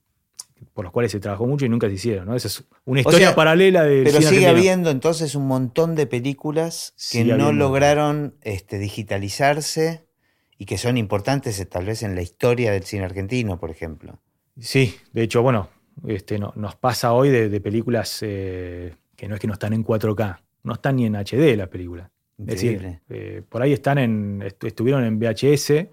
por los cuales se trabajó mucho y nunca se hicieron. ¿no? Esa es una historia paralela de. Pero sigue habiendo entonces un montón de películas que no lograron este, digitalizarse y que son importantes eh, tal vez en la historia del cine argentino, por ejemplo. Sí, de hecho, bueno, este, no, nos pasa hoy de, películas eh, que no es que no están en 4K, no están ni en HD las películas. Es decir, eh, por ahí están en, estuvieron en VHS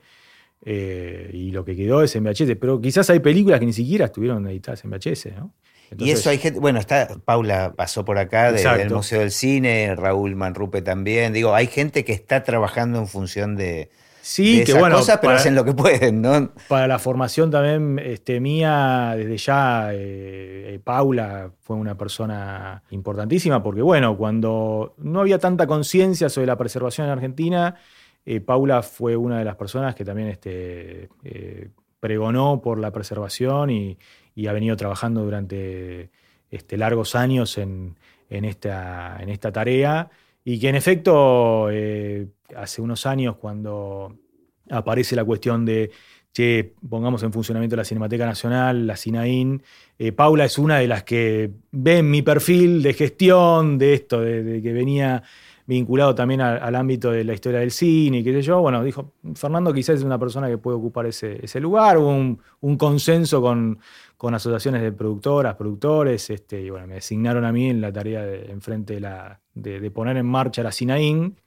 eh, y lo que quedó es en VHS, pero quizás hay películas que ni siquiera estuvieron editadas en VHS, ¿no? y eso hay gente, bueno, está, Paula pasó por acá del Museo del Cine, Raúl Manrupe también, digo, hay gente que está trabajando en función de, Sí, que bueno. Cosas, pero hacen lo que pueden, ¿no? Para la formación también este, mía, desde ya, eh, eh, Paula fue una persona importantísima, porque bueno, cuando no había tanta conciencia sobre la preservación en Argentina, eh, Paula fue una de las personas que también este, pregonó por la preservación y, ha venido trabajando durante este, largos años en, esta, tarea. Y que en efecto, hace unos años cuando aparece la cuestión de, che, pongamos en funcionamiento la Cinemateca Nacional, la CINAIN, eh, Paula es una de las que ve mi perfil de gestión, de esto, de, que venía vinculado también al, ámbito de la historia del cine qué sé yo, bueno, dijo, Fernando quizás es una persona que puede ocupar ese, lugar, hubo un, consenso con, asociaciones de productoras, productores, este, y bueno, me designaron a mí en la tarea de, enfrente de, poner en marcha la CINAIN,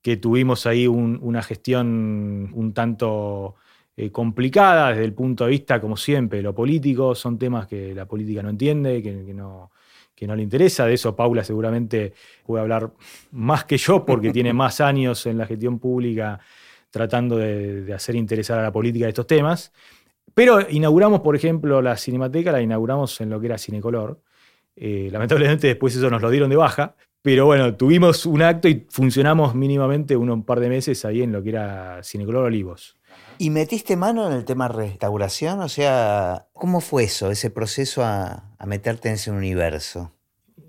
que tuvimos ahí una gestión un tanto eh, complicada desde el punto de vista, como siempre, de lo político. Son temas que la política no entiende, que, no, que no le interesa. De eso Paula seguramente puede hablar más que yo porque tiene más años en la gestión pública tratando de, hacer interesar a la política de estos temas. Pero inauguramos, por ejemplo, la Cinemateca, la inauguramos en lo que era Cinecolor. Eh, lamentablemente después eso nos lo dieron de baja, pero bueno, tuvimos un acto y funcionamos mínimamente un par de meses ahí en lo que era Cinecolor Olivos. ¿Y metiste mano en el tema restauración? O sea, ¿cómo fue eso, ese proceso a, meterte en ese universo?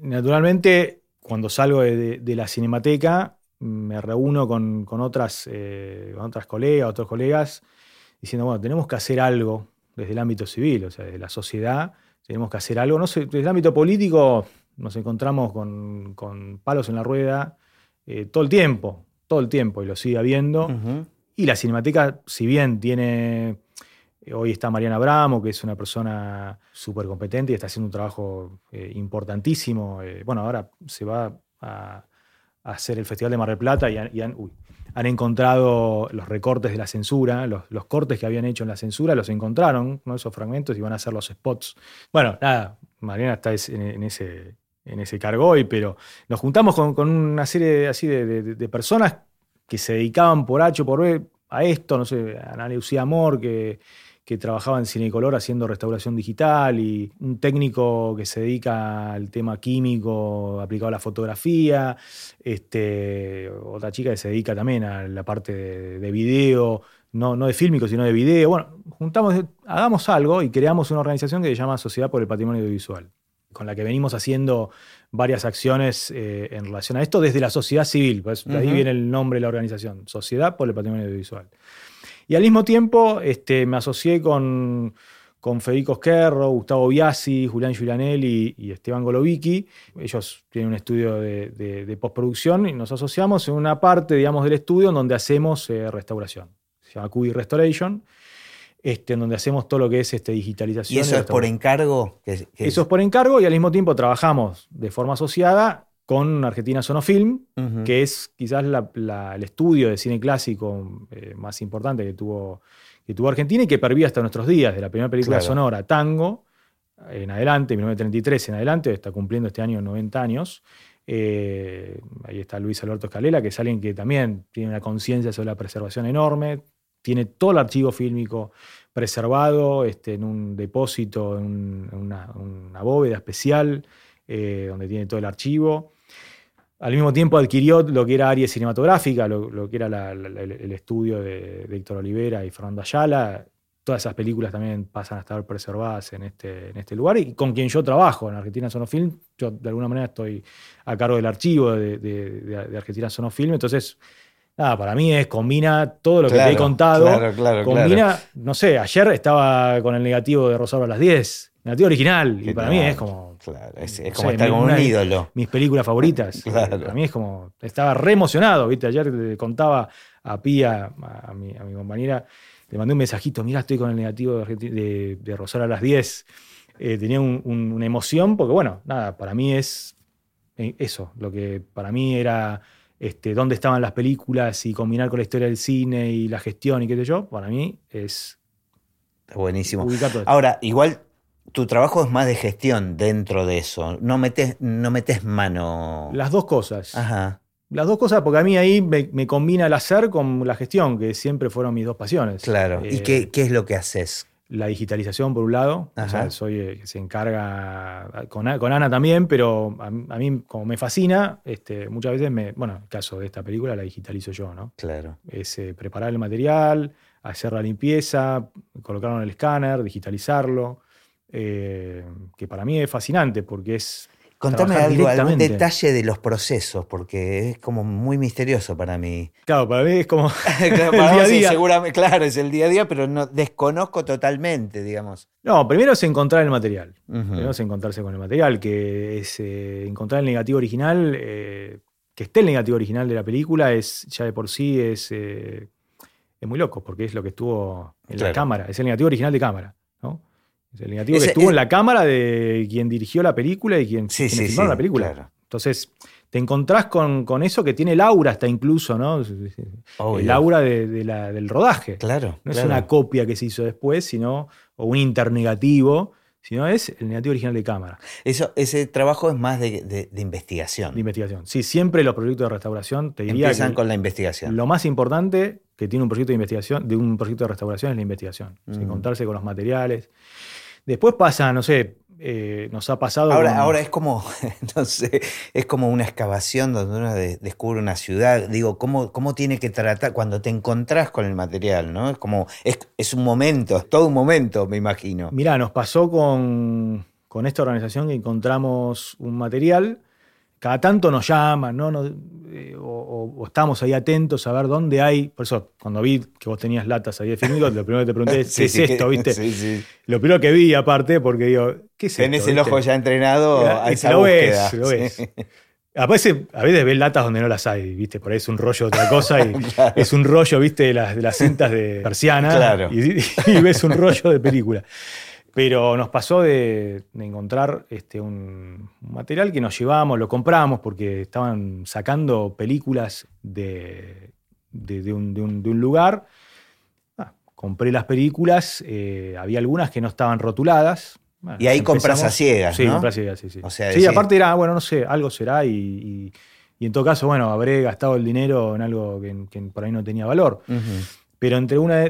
Naturalmente, cuando salgo de, la cinemateca, me reúno con, otras, eh, otras colegas, otros colegas, diciendo, bueno, tenemos que hacer algo desde el ámbito civil, o sea, desde la sociedad, tenemos que hacer algo. No sé, desde el ámbito político nos encontramos con, palos en la rueda eh, todo el tiempo, todo el tiempo, y lo sigue habiendo. Y la Cinemateca, si bien tiene, eh, hoy está Mariana Bramo, que es una persona súper competente y está haciendo un trabajo eh, importantísimo, bueno, ahora se va a, hacer el Festival de Mar del Plata y, han, encontrado los recortes de la censura, los, cortes que habían hecho en la censura, los encontraron, esos fragmentos, y van a hacer los spots. Bueno, nada, Mariana está en ese, en ese cargo hoy, pero nos juntamos con, una serie así de, personas que se dedicaban por H o por B a esto, no sé, Ana Lucía Amor, que, que trabajaba en Cinecolor haciendo restauración digital, y un técnico que se dedica al tema químico aplicado a la fotografía, este, otra chica que se dedica también a la parte de, de video, no, no de fílmico, sino de video. Bueno, juntamos, hagamos algo y creamos una organización que se llama Sociedad por el Patrimonio Audiovisual con la que venimos haciendo varias acciones eh, en relación a esto desde la sociedad civil, pues de ahí viene el nombre de la organización, Sociedad por el Patrimonio Audiovisual. Y al mismo tiempo este, me asocié con, con Federico Esquerro, Gustavo Biasi, Julián Giulianelli y, Esteban Golovicki. Ellos tienen un estudio de, postproducción y nos asociamos en una parte, digamos, del estudio en donde hacemos eh, restauración. Se llama QB Restoration este, en donde hacemos todo lo que es este, digitalización. ¿Y eso es por encargo? eso es por encargo y al mismo tiempo trabajamos de forma asociada con Argentina Sonofilm, que es quizás el estudio de cine clásico eh, más importante que tuvo, que tuvo Argentina y que pervive hasta nuestros días, de la primera película sonora, Tango, en adelante, 1933 en adelante, está cumpliendo este año 90 años. Eh, ahí está Luis Alberto Escalela, que es alguien que también tiene una conciencia sobre la preservación enorme, tiene todo el archivo fílmico preservado este, en un depósito, en, una, bóveda especial, eh, donde tiene todo el archivo. Al mismo tiempo adquirió lo que era área cinematográfica, lo, que era el estudio de, Héctor Olivera y Fernando Ayala. Todas esas películas también pasan a estar preservadas en este, en este lugar y con quien yo trabajo en Argentina Sonofilm. Yo de alguna manera estoy a cargo del archivo de, de Argentina Sonofilm. Entonces, Nada, para mí es combina todo lo que te he contado. Claro, claro, combina, no sé, ayer estaba con el negativo de Rosario a las 10 negativo original. Y para mí es como. Claro, es, como sé, estar con un ídolo. Mis películas favoritas. Claro. Para mí es como. Estaba re emocionado, ¿viste? Ayer le contaba a Pía, a, mi, a mi compañera, le mandé un mensajito: Mira, estoy con el negativo de, Argenti- de, de Rosario a las 10. Eh, tenía un- un- una emoción, porque bueno, nada, para mí es eh, eso. Lo que para mí era. Este, dónde estaban las películas y combinar con la historia del cine y la gestión y qué sé yo, para mí es Está buenísimo. ubicar todo esto. Ahora, igual tu trabajo es más de gestión dentro de eso. No metes, no metes mano. Las dos cosas. Ajá. Las dos cosas, porque a mí ahí me, me combina el hacer con la gestión, que siempre fueron mis dos pasiones. Claro. ¿Y Eh, qué, qué es lo que haces? La digitalización, por un lado. O sea, soy el que se encarga con, A- con Ana también, pero a, a mí, como me fascina, este, muchas veces me. Bueno, en el caso de esta película, la digitalizo yo, ¿no? Claro. Es eh, preparar el material, hacer la limpieza, colocarlo en el escáner, digitalizarlo. eh, que para mí es fascinante porque es. Contame algo, algún detalle de los procesos, porque es como muy misterioso para mí. Claro, para mí es como. Claro, El día a día. seguramente, claro, es el día a día, pero no desconozco totalmente, digamos. No, primero es encontrar el material. Primero es encontrarse con el material, que es eh, encontrar el negativo original, eh, que esté el negativo original de la película, es ya de por sí es, eh, es muy loco, porque es lo que estuvo en Claro. la cámara, es el negativo original de cámara, ¿no? Es el negativo Ese- que estuvo es- en la cámara de quien dirigió la película y quien, Sí, quienes sí, filmaron sí, la película. claro. Entonces, te encontrás con, con eso que tiene el aura hasta incluso, ¿no? Obvio. El aura de- de la- del rodaje. Claro. No es una copia que se hizo después, sino, o un internegativo, sino es el negativo original de cámara, Eso, ese trabajo es más de, de- de investigación. de investigación. Sí, siempre los proyectos de restauración, te diría Empiezan que con la investigación. lo más importante que tiene un proyecto de investigación, de un proyecto de restauración es la investigación. O sea, Mm. encontrarse con los materiales. Después pasa, no sé, eh, nos ha pasado. Ahora, con- ahora es como, no sé, es como una excavación donde uno de- descubre una ciudad. Digo, ¿cómo, ¿cómo tiene que tratar cuando te encontrás con el material? ¿no? Es como, es, es un momento, es todo un momento, me imagino. Mirá, nos pasó con, con esta organización que encontramos un material. Cada tanto nos llaman, ¿no? Nos- eh, o, o- o estamos ahí atentos a ver dónde hay. Por eso, cuando vi que vos tenías latas ahí de lo primero que te pregunté es: Sí, ¿qué es esto? ¿Viste? Sí, sí. Lo primero que vi, aparte, porque digo, ¿qué es Tenés esto? el ¿Viste? ojo ya entrenado a esa lo búsqueda. ves, lo ves. A veces, a veces ves latas donde no las hay, ¿viste? Por ahí es un rollo de otra cosa y Claro. es un rollo, ¿viste? De las, de las cintas de persiana Claro. y, y ves un rollo de película. Pero nos pasó de, de encontrar este, un, un material que nos llevamos, lo compramos porque estaban sacando películas de, de- un, de un- de un lugar. Ah, compré las películas, eh, había algunas que no estaban rotuladas. Bueno, Y ahí compras a ciegas, Sí, ¿no? compras a ciegas, sí, sí. O sea, sí, decís- aparte era, bueno, no sé, algo será y, y- y en todo caso, bueno, habré gastado el dinero en algo que, que por ahí no tenía valor. Ujú. Pero entre una de,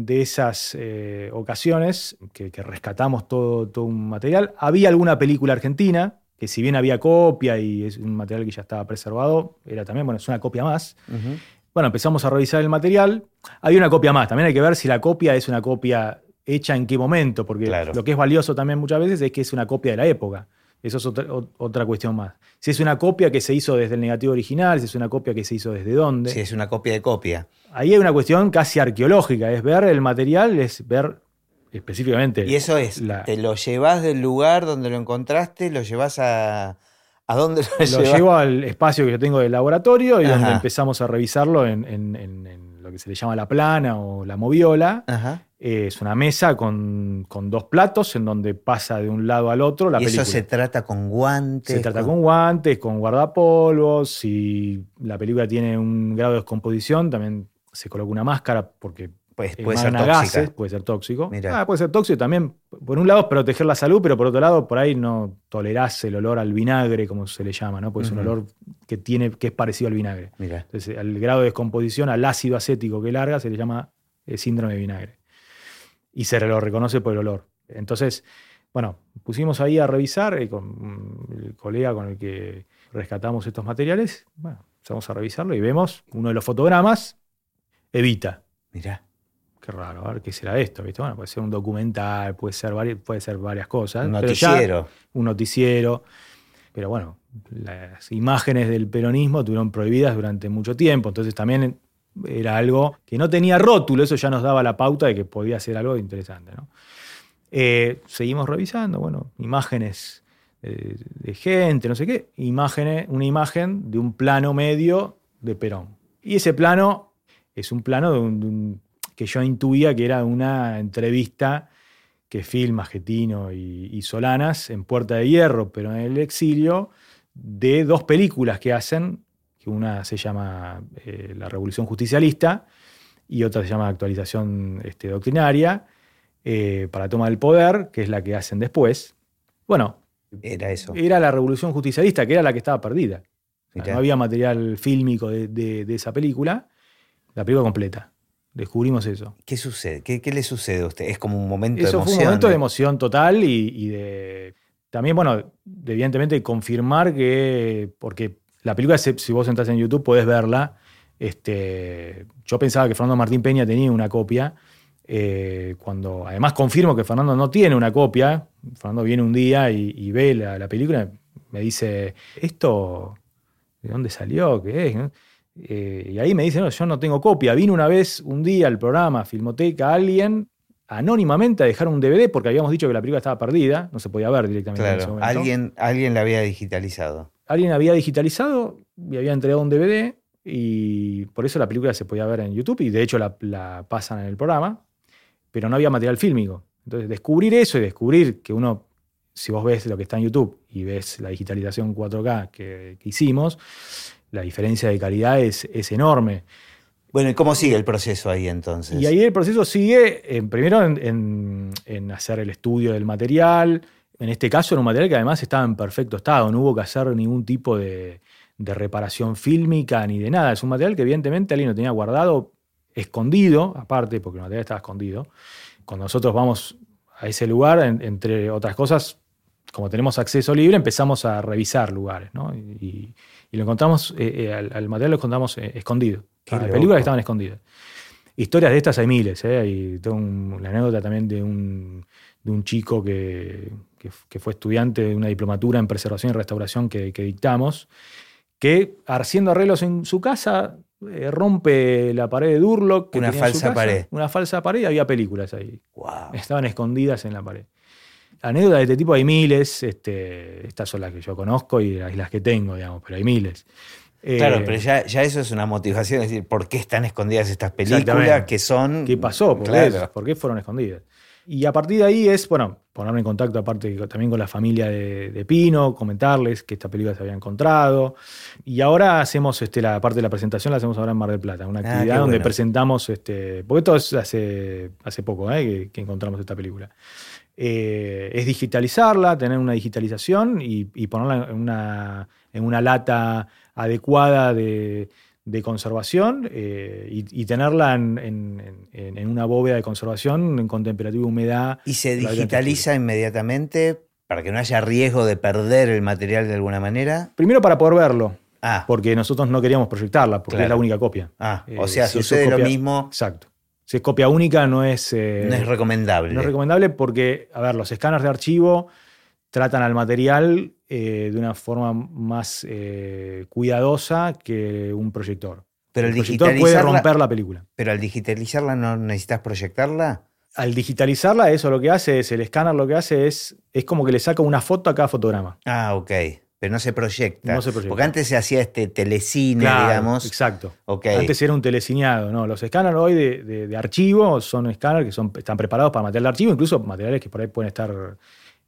de- esas eh, ocasiones que, que rescatamos todo, todo un material, había alguna película argentina, que si bien había copia y es un material que ya estaba preservado, era también, bueno, es una copia más. Ujú. Bueno, empezamos a revisar el material. Hay una copia más. También hay que ver si la copia es una copia hecha en qué momento, porque Claro. lo que es valioso también muchas veces es que es una copia de la época. Eso es otra, otra cuestión más. Si es una copia que se hizo desde el negativo original, si es una copia que se hizo desde dónde. Sí, es una copia de copia. Ahí hay una cuestión casi arqueológica, es ver el material, es ver específicamente. Y eso es, la- te lo llevas del lugar donde lo encontraste, lo llevas a... ¿A dónde lo, lo llevo al espacio que yo tengo del laboratorio y donde empezamos a revisarlo en, en- en- en lo que se le llama la plana o la moviola. Ajá. Eh, Es una mesa con, con dos platos en donde pasa de un lado al otro la y película. eso se trata con guantes. Se trata con guantes, con guardapolvos. Si la película tiene un grado de descomposición, también se coloca una máscara porque Pues puede ser tóxica. gases, puede ser tóxico. Mirá. Ah, puede ser tóxico también. Por un lado, proteger la salud, pero por otro lado, por ahí no tolerás el olor al vinagre, como se le llama, ¿no? Porque es un olor que, tiene, que es parecido al vinagre. Entonces, al grado de descomposición, al ácido acético que larga, se le llama eh, síndrome de vinagre. Y se lo reconoce por el olor. Entonces, bueno, pusimos ahí a revisar eh, con mm, el colega con el que rescatamos estos materiales. Bueno, empezamos a revisarlo y vemos uno de los fotogramas, Evita. Mira. Qué raro, a ver qué será esto, ¿viste? Bueno, puede ser un documental, puede ser, vari- puede ser varias cosas. Un noticiero. un noticiero. Pero bueno, las imágenes del peronismo estuvieron prohibidas durante mucho tiempo, entonces también era algo que no tenía rótulo, eso ya nos daba la pauta de que podía ser algo interesante. ¿no? Eh, seguimos revisando, bueno, imágenes eh, de gente, no sé qué, imágenes, una imagen de un plano medio de Perón. Y ese plano es un plano de un, que yo intuía que era una entrevista que filma Getino y, Solanas en Puerta de Hierro, pero en el exilio, de dos películas que hacen, que una se llama eh, La Revolución Justicialista y otra se llama Actualización este, Doctrinaria, eh, para toma del poder, que es la que hacen después. Bueno, era eso. Era la Revolución Justicialista, que era la que estaba perdida. no había material fílmico de, esa película, la película completa. Descubrimos eso. ¿Qué sucede? ¿Qué, le sucede a usted? Es como un momento de emoción. Eso fue un momento de emoción total y, de. También, bueno, evidentemente confirmar que. Porque la película, si vos entras en YouTube, podés verla. Este, yo pensaba que Fernando Martín Peña tenía una copia. Eh, cuando además confirmo que Fernando no tiene una copia, Fernando viene un día y, ve la, la, película, me dice, ¿esto de dónde salió? ¿Qué es? Eh, y ahí me dice, no, yo no tengo copia. Vino una vez, un día al programa Filmoteca, alguien anónimamente a dejar un DVD porque habíamos dicho que la película estaba perdida, no se podía ver directamente. Claro, alguien, alguien la había digitalizado. Alguien había digitalizado y había entregado un DVD y por eso la película se podía ver en YouTube y de hecho la, pasan en el programa, pero no había material fílmico. Entonces descubrir eso y descubrir que uno, si vos ves lo que está en YouTube y ves la digitalización 4K que hicimos, la diferencia de calidad es, es enorme. Bueno, ¿y cómo sigue el proceso ahí entonces? Y ahí el proceso sigue, primero en, hacer el estudio del material. En este caso era un material que además estaba en perfecto estado, no hubo que hacer ningún tipo de, reparación fílmica ni de nada. Es un material que evidentemente alguien lo tenía guardado, escondido, aparte, porque el material estaba escondido. Cuando nosotros vamos a ese lugar, entre otras cosas, como tenemos acceso libre, empezamos a revisar lugares, ¿no? Y, y lo encontramos, eh, eh, al, material lo encontramos eh, escondido. Las películas estaban escondidas. Historias de estas hay miles, ¿eh? Y tengo la anécdota también de un, de un chico que, que, fue estudiante de una diplomatura en preservación y restauración que, dictamos, que haciendo arreglos en su casa rompe la pared de Durlock. una falsa pared. Una falsa pared y había películas ahí. Wow. Estaban escondidas en la pared anécdotas de este tipo hay miles, este, estas son las que yo conozco y las, que tengo, digamos, pero hay miles. Claro, eh, pero ya, eso es una motivación, es decir, ¿por qué están escondidas estas películas que son... ¿Qué pasó? ¿Por, ¿Por qué fueron escondidas? Y a partir de ahí es, bueno, ponerme en contacto aparte también con la familia de, Pino, comentarles que esta película se había encontrado. Y ahora hacemos, este, la parte de la presentación la hacemos ahora en Mar del Plata, una ah, actividad donde presentamos, este, porque esto es hace, hace poco ¿eh? que encontramos esta película. Eh, es digitalizarla, tener una digitalización y, ponerla en una, en una, lata adecuada de, conservación eh, y, tenerla en, una bóveda de conservación con temperatura y humedad. ¿Y se digitaliza inmediatamente para que no haya riesgo de perder el material de alguna manera? Primero para poder verlo. Ah. Porque nosotros no queríamos proyectarla, porque es la única copia. Ah, o sea, eh, sucede lo mismo. Exacto. Si es copia única, no es. Eh, no es recomendable. No es recomendable porque, a ver, los escáneres de archivo tratan al material eh, de una forma más eh, cuidadosa que un proyector. Pero el, proyector puede romper la película. Pero al digitalizarla no necesitas proyectarla. Al digitalizarla, eso lo que hace es, el escáner lo que hace es, es como que le saca una foto a cada fotograma. Ah, ok pero no se proyecta. Porque antes se hacía este telecine, digamos. Exacto. Antes era un telecineado, ¿no? Los escáneres hoy de, de, archivo son escáneres que son, están preparados para material de archivo, incluso materiales que por ahí pueden estar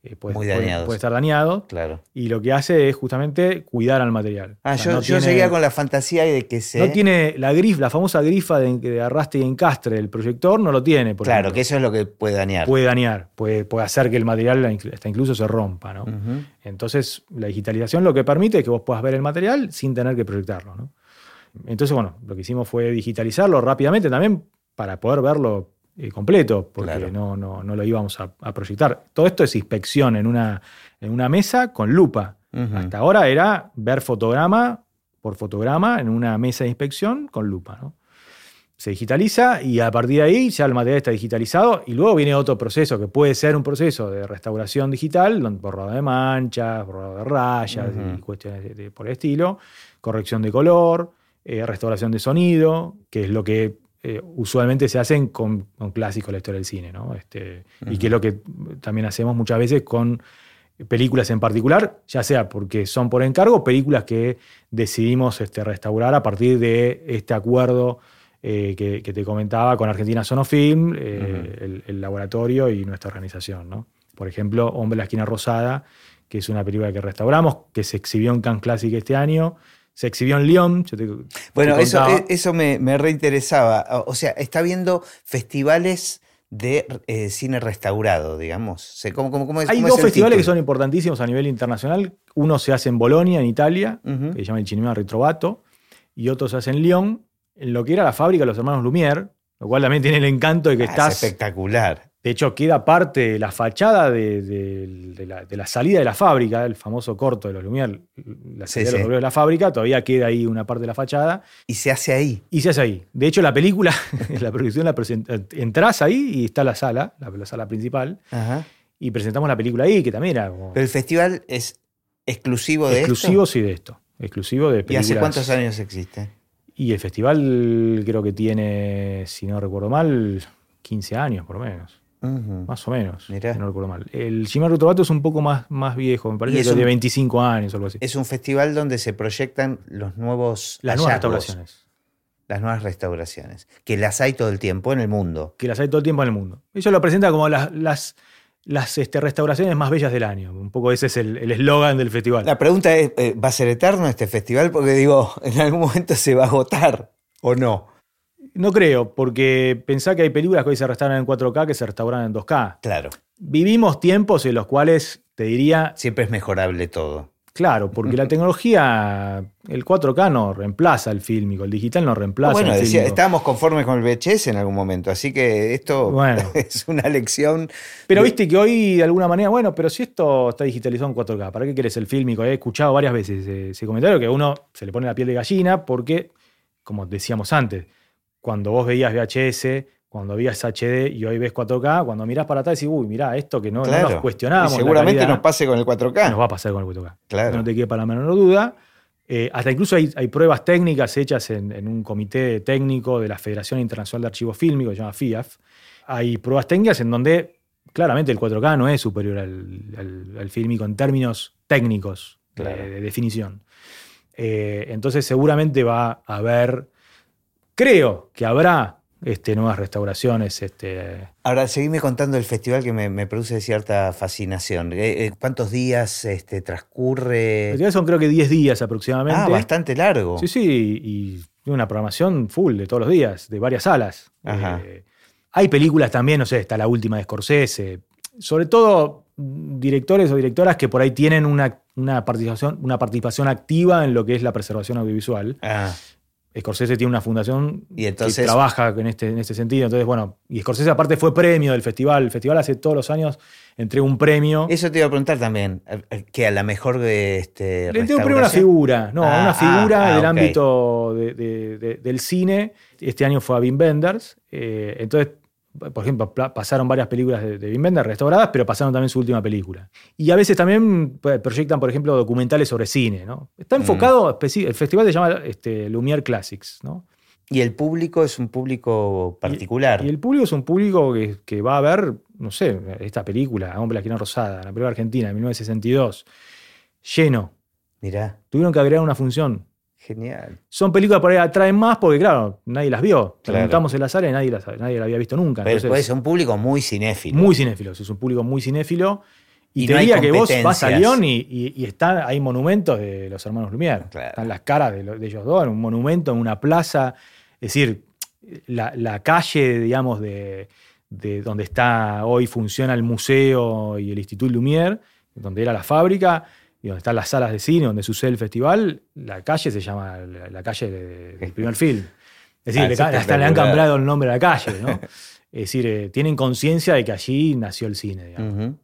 eh, puede, Muy dañados. Puede, estar dañado. Claro. Y lo que hace es justamente cuidar al material. Ah, yo, seguía con la fantasía de que se. No tiene la grif, la famosa grifa de, arrastre y encastre del proyector, no lo tiene. claro, que eso es lo que puede dañar. Puede dañar, puede, puede hacer que el material hasta incluso se rompa. ¿no? Entonces, la digitalización lo que permite es que vos puedas ver el material sin tener que proyectarlo. ¿no? Entonces, bueno, lo que hicimos fue digitalizarlo rápidamente también para poder verlo eh, completo, porque no, no, no, lo íbamos a, proyectar. Todo esto es inspección en una, en una mesa con lupa. Hasta ahora era ver fotograma por fotograma en una mesa de inspección con lupa. ¿no? Se digitaliza y a partir de ahí ya el material está digitalizado y luego viene otro proceso que puede ser un proceso de restauración digital, borrado de manchas, borrado de rayas y cuestiones de, por el estilo, corrección de color, eh, restauración de sonido, que es lo que eh, usualmente se hacen con, con, clásicos de la historia del cine, ¿no? Este, Y que es lo que también hacemos muchas veces con películas en particular, ya sea porque son por encargo, películas que decidimos este, restaurar a partir de este acuerdo eh, que, te comentaba con Argentina Sonofilm, eh, el, laboratorio y nuestra organización. ¿no? Por ejemplo, Hombre de la Esquina Rosada, que es una película que restauramos, que se exhibió en Cannes Classic este año. Se exhibió en Lyon. bueno, eso, eso me, me, reinteresaba. O sea, está viendo festivales de eh, cine restaurado, digamos. Hay dos festivales que son importantísimos a nivel internacional. Uno se hace en Bolonia, en Italia, que se llama el Cinema Ritrovato, y otro se hace en Lyon, en lo que era la fábrica de los hermanos Lumière, lo cual también tiene el encanto de que ah, estás... espectacular. De hecho, queda parte de la fachada de, la, salida de la fábrica, el famoso corto de los Lumière, la salida de, los de la fábrica, todavía queda ahí una parte de la fachada. Y se hace ahí. Y se hace ahí. De hecho, la película, la producción la entras ahí y está la sala, la, sala principal, y presentamos la película ahí, que también era Pero el festival es exclusivo de exclusivo, esto. Exclusivo, sí, de esto. Exclusivo de películas. ¿Y hace cuántos años existe? Y el festival creo que tiene, si no recuerdo mal, 15 años por lo menos. Más o menos, no recuerdo mal. El Chimar Rotobato es un poco más, más viejo, me parece que es de 25 años o algo así. Es un festival donde se proyectan los nuevos. Las nuevas restauraciones. Las nuevas restauraciones. Que las hay todo el tiempo en el mundo. Que las hay todo el tiempo en el mundo. Ellos lo presentan como las, las, las este, restauraciones más bellas del año. Un poco ese es el eslogan del festival. La pregunta es: eh, ¿va a ser eterno este festival? Porque digo, en algún momento se va a agotar o no. No creo, porque pensá que hay películas que hoy se restauran en 4K que se restauran en 2K. Claro. Vivimos tiempos en los cuales, te diría... Siempre es mejorable todo. Claro, porque la tecnología, el 4K no reemplaza el fílmico, el digital no reemplaza bueno, el decía, estábamos conformes con el VHS en algún momento, así que esto es una lección. Pero viste que hoy, de alguna manera, bueno, pero si esto está digitalizado en 4K, ¿para qué querés el fílmico? He escuchado varias veces ese comentario que a uno se le pone la piel de gallina porque, como decíamos antes, cuando vos veías VHS, cuando veías HD y hoy ves 4K, cuando mirás para atrás decís, uy, mirá, esto que no, nos cuestionábamos. seguramente nos pase con el 4K. Nos va a pasar con el 4K. Claro. No te quede para la menor duda. Eh, hasta incluso hay, pruebas técnicas hechas en, un comité técnico de la Federación Internacional de Archivos Fílmicos, que se llama FIAF. Hay pruebas técnicas en donde claramente el 4K no es superior al, fílmico en términos técnicos de, definición. Eh, entonces seguramente va a haber Creo que habrá este, nuevas restauraciones. Este... Ahora, seguime contando el festival que me, produce cierta fascinación. Eh, eh, ¿Cuántos días este, transcurre? Son creo que 10 días aproximadamente. Ah, bastante largo. Sí, sí, y una programación full de todos los días, de varias salas. Eh, hay películas también, no sé, está la última de Scorsese. Sobre todo directores o directoras que por ahí tienen una, una participación, una participación activa en lo que es la preservación audiovisual. Ah. Scorsese tiene una fundación que trabaja en este, en este sentido. Entonces, bueno, y Scorsese aparte fue premio del festival. El festival hace todos los años entrega un premio. Eso te iba a preguntar también, eh, que a la mejor de este. Le entrega un premio a una figura, no, a una ah, figura ah, del ámbito del cine. Este año fue a Wim Wenders. Eh, entonces por ejemplo, pasaron varias películas de, de Wim restauradas, pero pasaron también su última película. Y a veces también pues, proyectan, por ejemplo, documentales sobre cine. ¿no? Está mm. enfocado, el festival se llama este, Lumière Classics. ¿no? Y el público es un público particular. Y, el público es un público que, va a ver, no sé, esta película, Hombre la esquina rosada, la película argentina de 1962, lleno. Mirá. Tuvieron que agregar una función Genial. Son películas por ahí atraen más porque, claro, nadie las vio. Preguntamos en la sala y nadie las, nadie la había visto nunca. Pero Entonces, es un público muy cinéfilo. Muy cinéfilo, es un público muy cinéfilo. Y, te diría que vos vas a Lyon y, y, hay monumentos de los hermanos Lumière. Están las caras de, ellos dos en un monumento, en una plaza. Es decir, la, calle, digamos, de, de, donde está hoy funciona el museo y el Instituto Lumière, donde era la fábrica, y donde están las salas de cine, donde sucede el festival, la calle se llama la, calle del primer film. Es decir, ah, hasta le han cambiado el nombre a la calle, ¿no? es decir, eh, tienen conciencia de que allí nació el cine, digamos.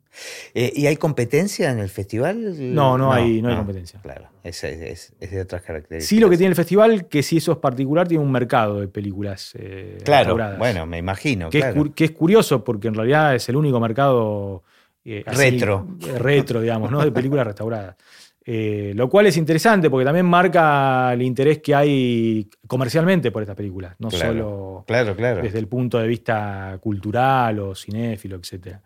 Eh, ¿Y hay competencia en el festival? No, no, hay, no, hay competencia. Claro, es, es, de otras características. Sí, lo que tiene el festival, que si eso es particular, tiene un mercado de películas eh, Claro, bueno, me imagino. Que, Es, que es curioso porque en realidad es el único mercado eh, retro. retro, digamos, ¿no? De películas restauradas. Eh, lo cual es interesante porque también marca el interés que hay comercialmente por esta película, no Claro, solo Claro, claro. desde el punto de vista cultural o cinéfilo, etc.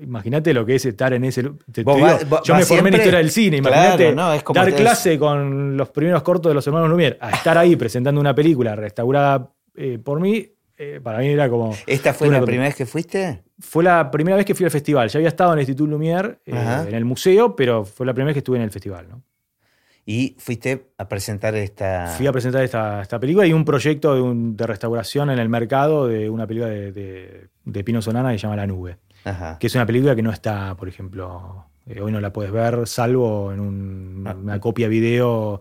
Imagínate lo que es estar en ese. te- te Vos digo, vas- vos- yo me formé en historia del cine. Imagínate no, dar es- clase con los primeros cortos de los hermanos Lumière, a estar ahí presentando una película restaurada eh, por mí, eh, para mí era como. ¿Esta fue la primera vez que fuiste? Fue la primera vez que fui al festival. Ya había estado en el Instituto Lumière, eh, en el museo, pero fue la primera vez que estuve en el festival. ¿no? Y fuiste a presentar esta. Fui a presentar esta, esta película y un proyecto de, un- de restauración en el mercado de una película de, de, de Pino Sonana que se llama La Nube. Ajá. Que es una película que no está, por ejemplo, eh, hoy no la puedes ver, salvo en un- Ah. una copia video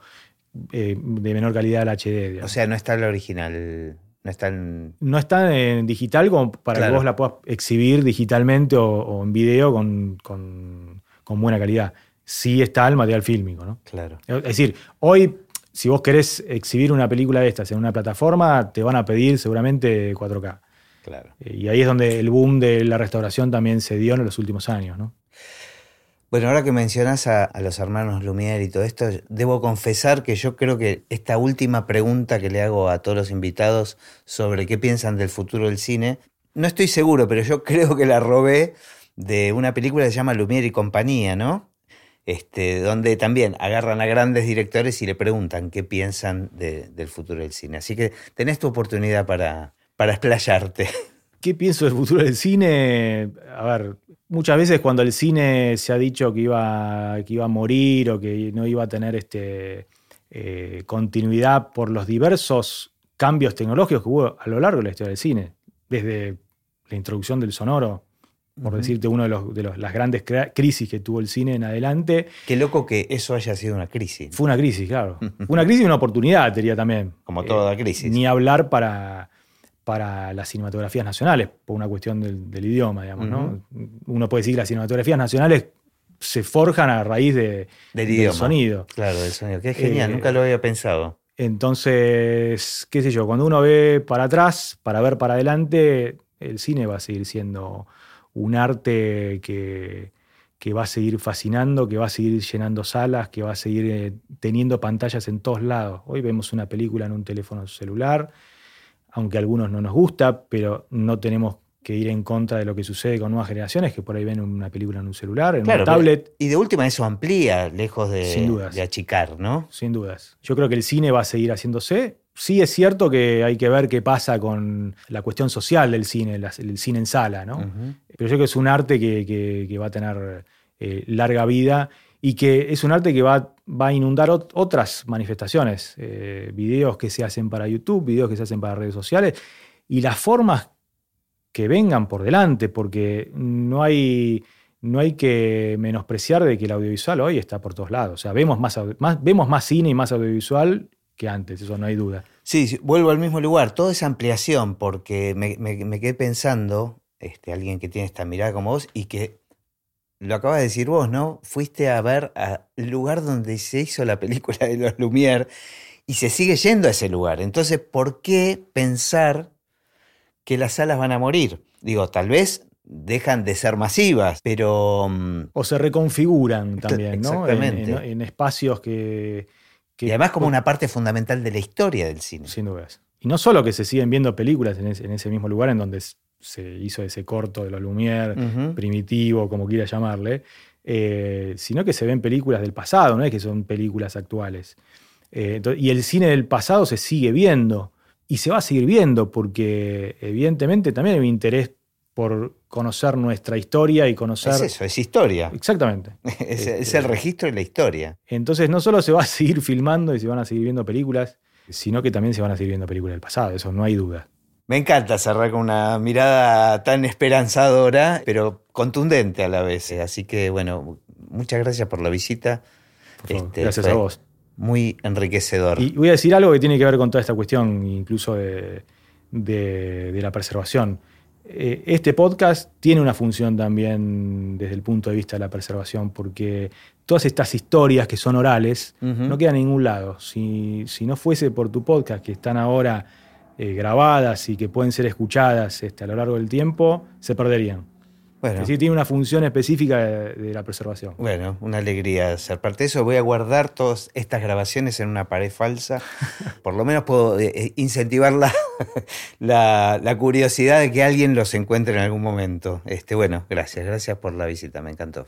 eh, de menor calidad al HD. O digamos. sea, no está la original. No está en. no está en digital como para Claro. que vos la puedas exhibir digitalmente o, o en video con, con- con buena calidad. Sí está el material fílmico, ¿no? Claro. Es decir, hoy, si vos querés exhibir una película de estas en una plataforma, te van a pedir seguramente 4K. Claro. Eh, Y ahí es donde el boom de la restauración también se dio en los últimos años, ¿no? Bueno, ahora que mencionas a, los hermanos Lumière y todo esto, debo confesar que yo creo que esta última pregunta que le hago a todos los invitados sobre qué piensan del futuro del cine, no estoy seguro, pero yo creo que la robé de una película que se llama Lumière y compañía, ¿no? Este, donde también agarran a grandes directores y le preguntan qué piensan de- del futuro del cine. Así que tenés tu oportunidad para, para explayarte. ¿Qué pienso del futuro del cine? A ver, muchas veces cuando el cine se ha dicho que iba, que iba a morir o que no iba a tener este, eh, continuidad por los diversos cambios tecnológicos que hubo a lo largo de la historia del cine, desde la introducción del sonoro, por Ujú. decirte una de, los- de los- las grandes crisis que tuvo el cine en adelante, Qué loco que eso haya sido una crisis. fue una crisis, claro. Fue una crisis y una oportunidad, diría también. Como Eh, toda crisis. Ni hablar para, para las cinematografías nacionales, por una cuestión del, del idioma, digamos, ¿no? Uno puede decir que las cinematografías nacionales se forjan a raíz de- Del sonido. Claro, del sonido. Qué genial, Eh, nunca lo había pensado. Entonces, qué sé yo, cuando uno ve para atrás, para ver para adelante, el cine va a seguir siendo un arte que, que va a seguir fascinando, que va a seguir llenando salas, que va a seguir eh, teniendo pantallas en todos lados. Hoy vemos una película en un teléfono celular, aunque a algunos no nos gusta, pero no tenemos que ir en contra de lo que sucede con nuevas generaciones, que por ahí ven una película en un celular, en Claro, una tablet. Y de última eso amplía, lejos de, Sin dudas. de achicar, ¿no? Sin dudas. Yo creo que el cine va a seguir haciéndose. Sí es cierto que hay que ver qué pasa con la cuestión social del cine, la- el cine en sala, ¿no? Pero yo creo que es un arte que, que- que va a tener eh, larga vida y que es un arte que va, va a inundar ot- otras manifestaciones, eh, videos que se hacen para YouTube, videos que se hacen para redes sociales y las formas que vengan por delante, porque no hay, no hay que menospreciar de que el audiovisual hoy está por todos lados. O sea, vemos más, vemos más cine y más audiovisual que antes, eso no hay duda. Sí, sí, vuelvo al mismo lugar. Toda esa ampliación, porque me, me- me quedé pensando, este, alguien que tiene esta mirada como vos y que lo acabas de decir vos, ¿no? Fuiste a ver al lugar donde se hizo la película de los Lumière y se sigue yendo a ese lugar. Entonces, ¿por qué pensar que las salas van a morir? Digo, tal vez dejan de ser masivas, pero mm, O se reconfiguran también, ¿no? En- Exactamente. En, en espacios que, que- y además como una parte fundamental de la historia del cine. Sin dudas. Y no solo que se siguen viendo películas en ese, mismo lugar en donde se hizo ese corto de los Lumière, primitivo, como quiera llamarle, eh, sino que se ven películas del pasado, no es que son películas actuales. Eh, y el cine del pasado se sigue viendo y se va a seguir viendo porque evidentemente también hay un interés por conocer nuestra historia y conocer... Es eso, es historia. Exactamente. Es, es Este- el registro de la historia. Entonces no solo se va a seguir filmando y se van a seguir viendo películas, sino que también se van a seguir viendo películas del pasado, eso no hay duda. Me encanta cerrar con una mirada tan esperanzadora, pero contundente a la vez. Así que, bueno, muchas gracias por la visita. Por Este, Gracias a vos. Muy enriquecedor. Y voy a decir algo que tiene que ver con toda esta cuestión, incluso de, de- de la preservación. Eh, Este podcast tiene una función también desde el punto de vista de la preservación, porque todas estas historias que son orales no quedan en ningún lado. Si, si no fuese por tu podcast, que están ahora eh, grabadas y que pueden ser escuchadas este, a lo largo del tiempo, se perderían. Bueno. Sí, tiene una función específica de, la preservación. Bueno, una alegría ser parte de eso. Voy a guardar todas estas grabaciones en una pared falsa. Por lo menos puedo eh, eh, incentivar la, la, curiosidad de que alguien los encuentre en algún momento. Este, bueno, gracias, gracias por la visita, me encantó.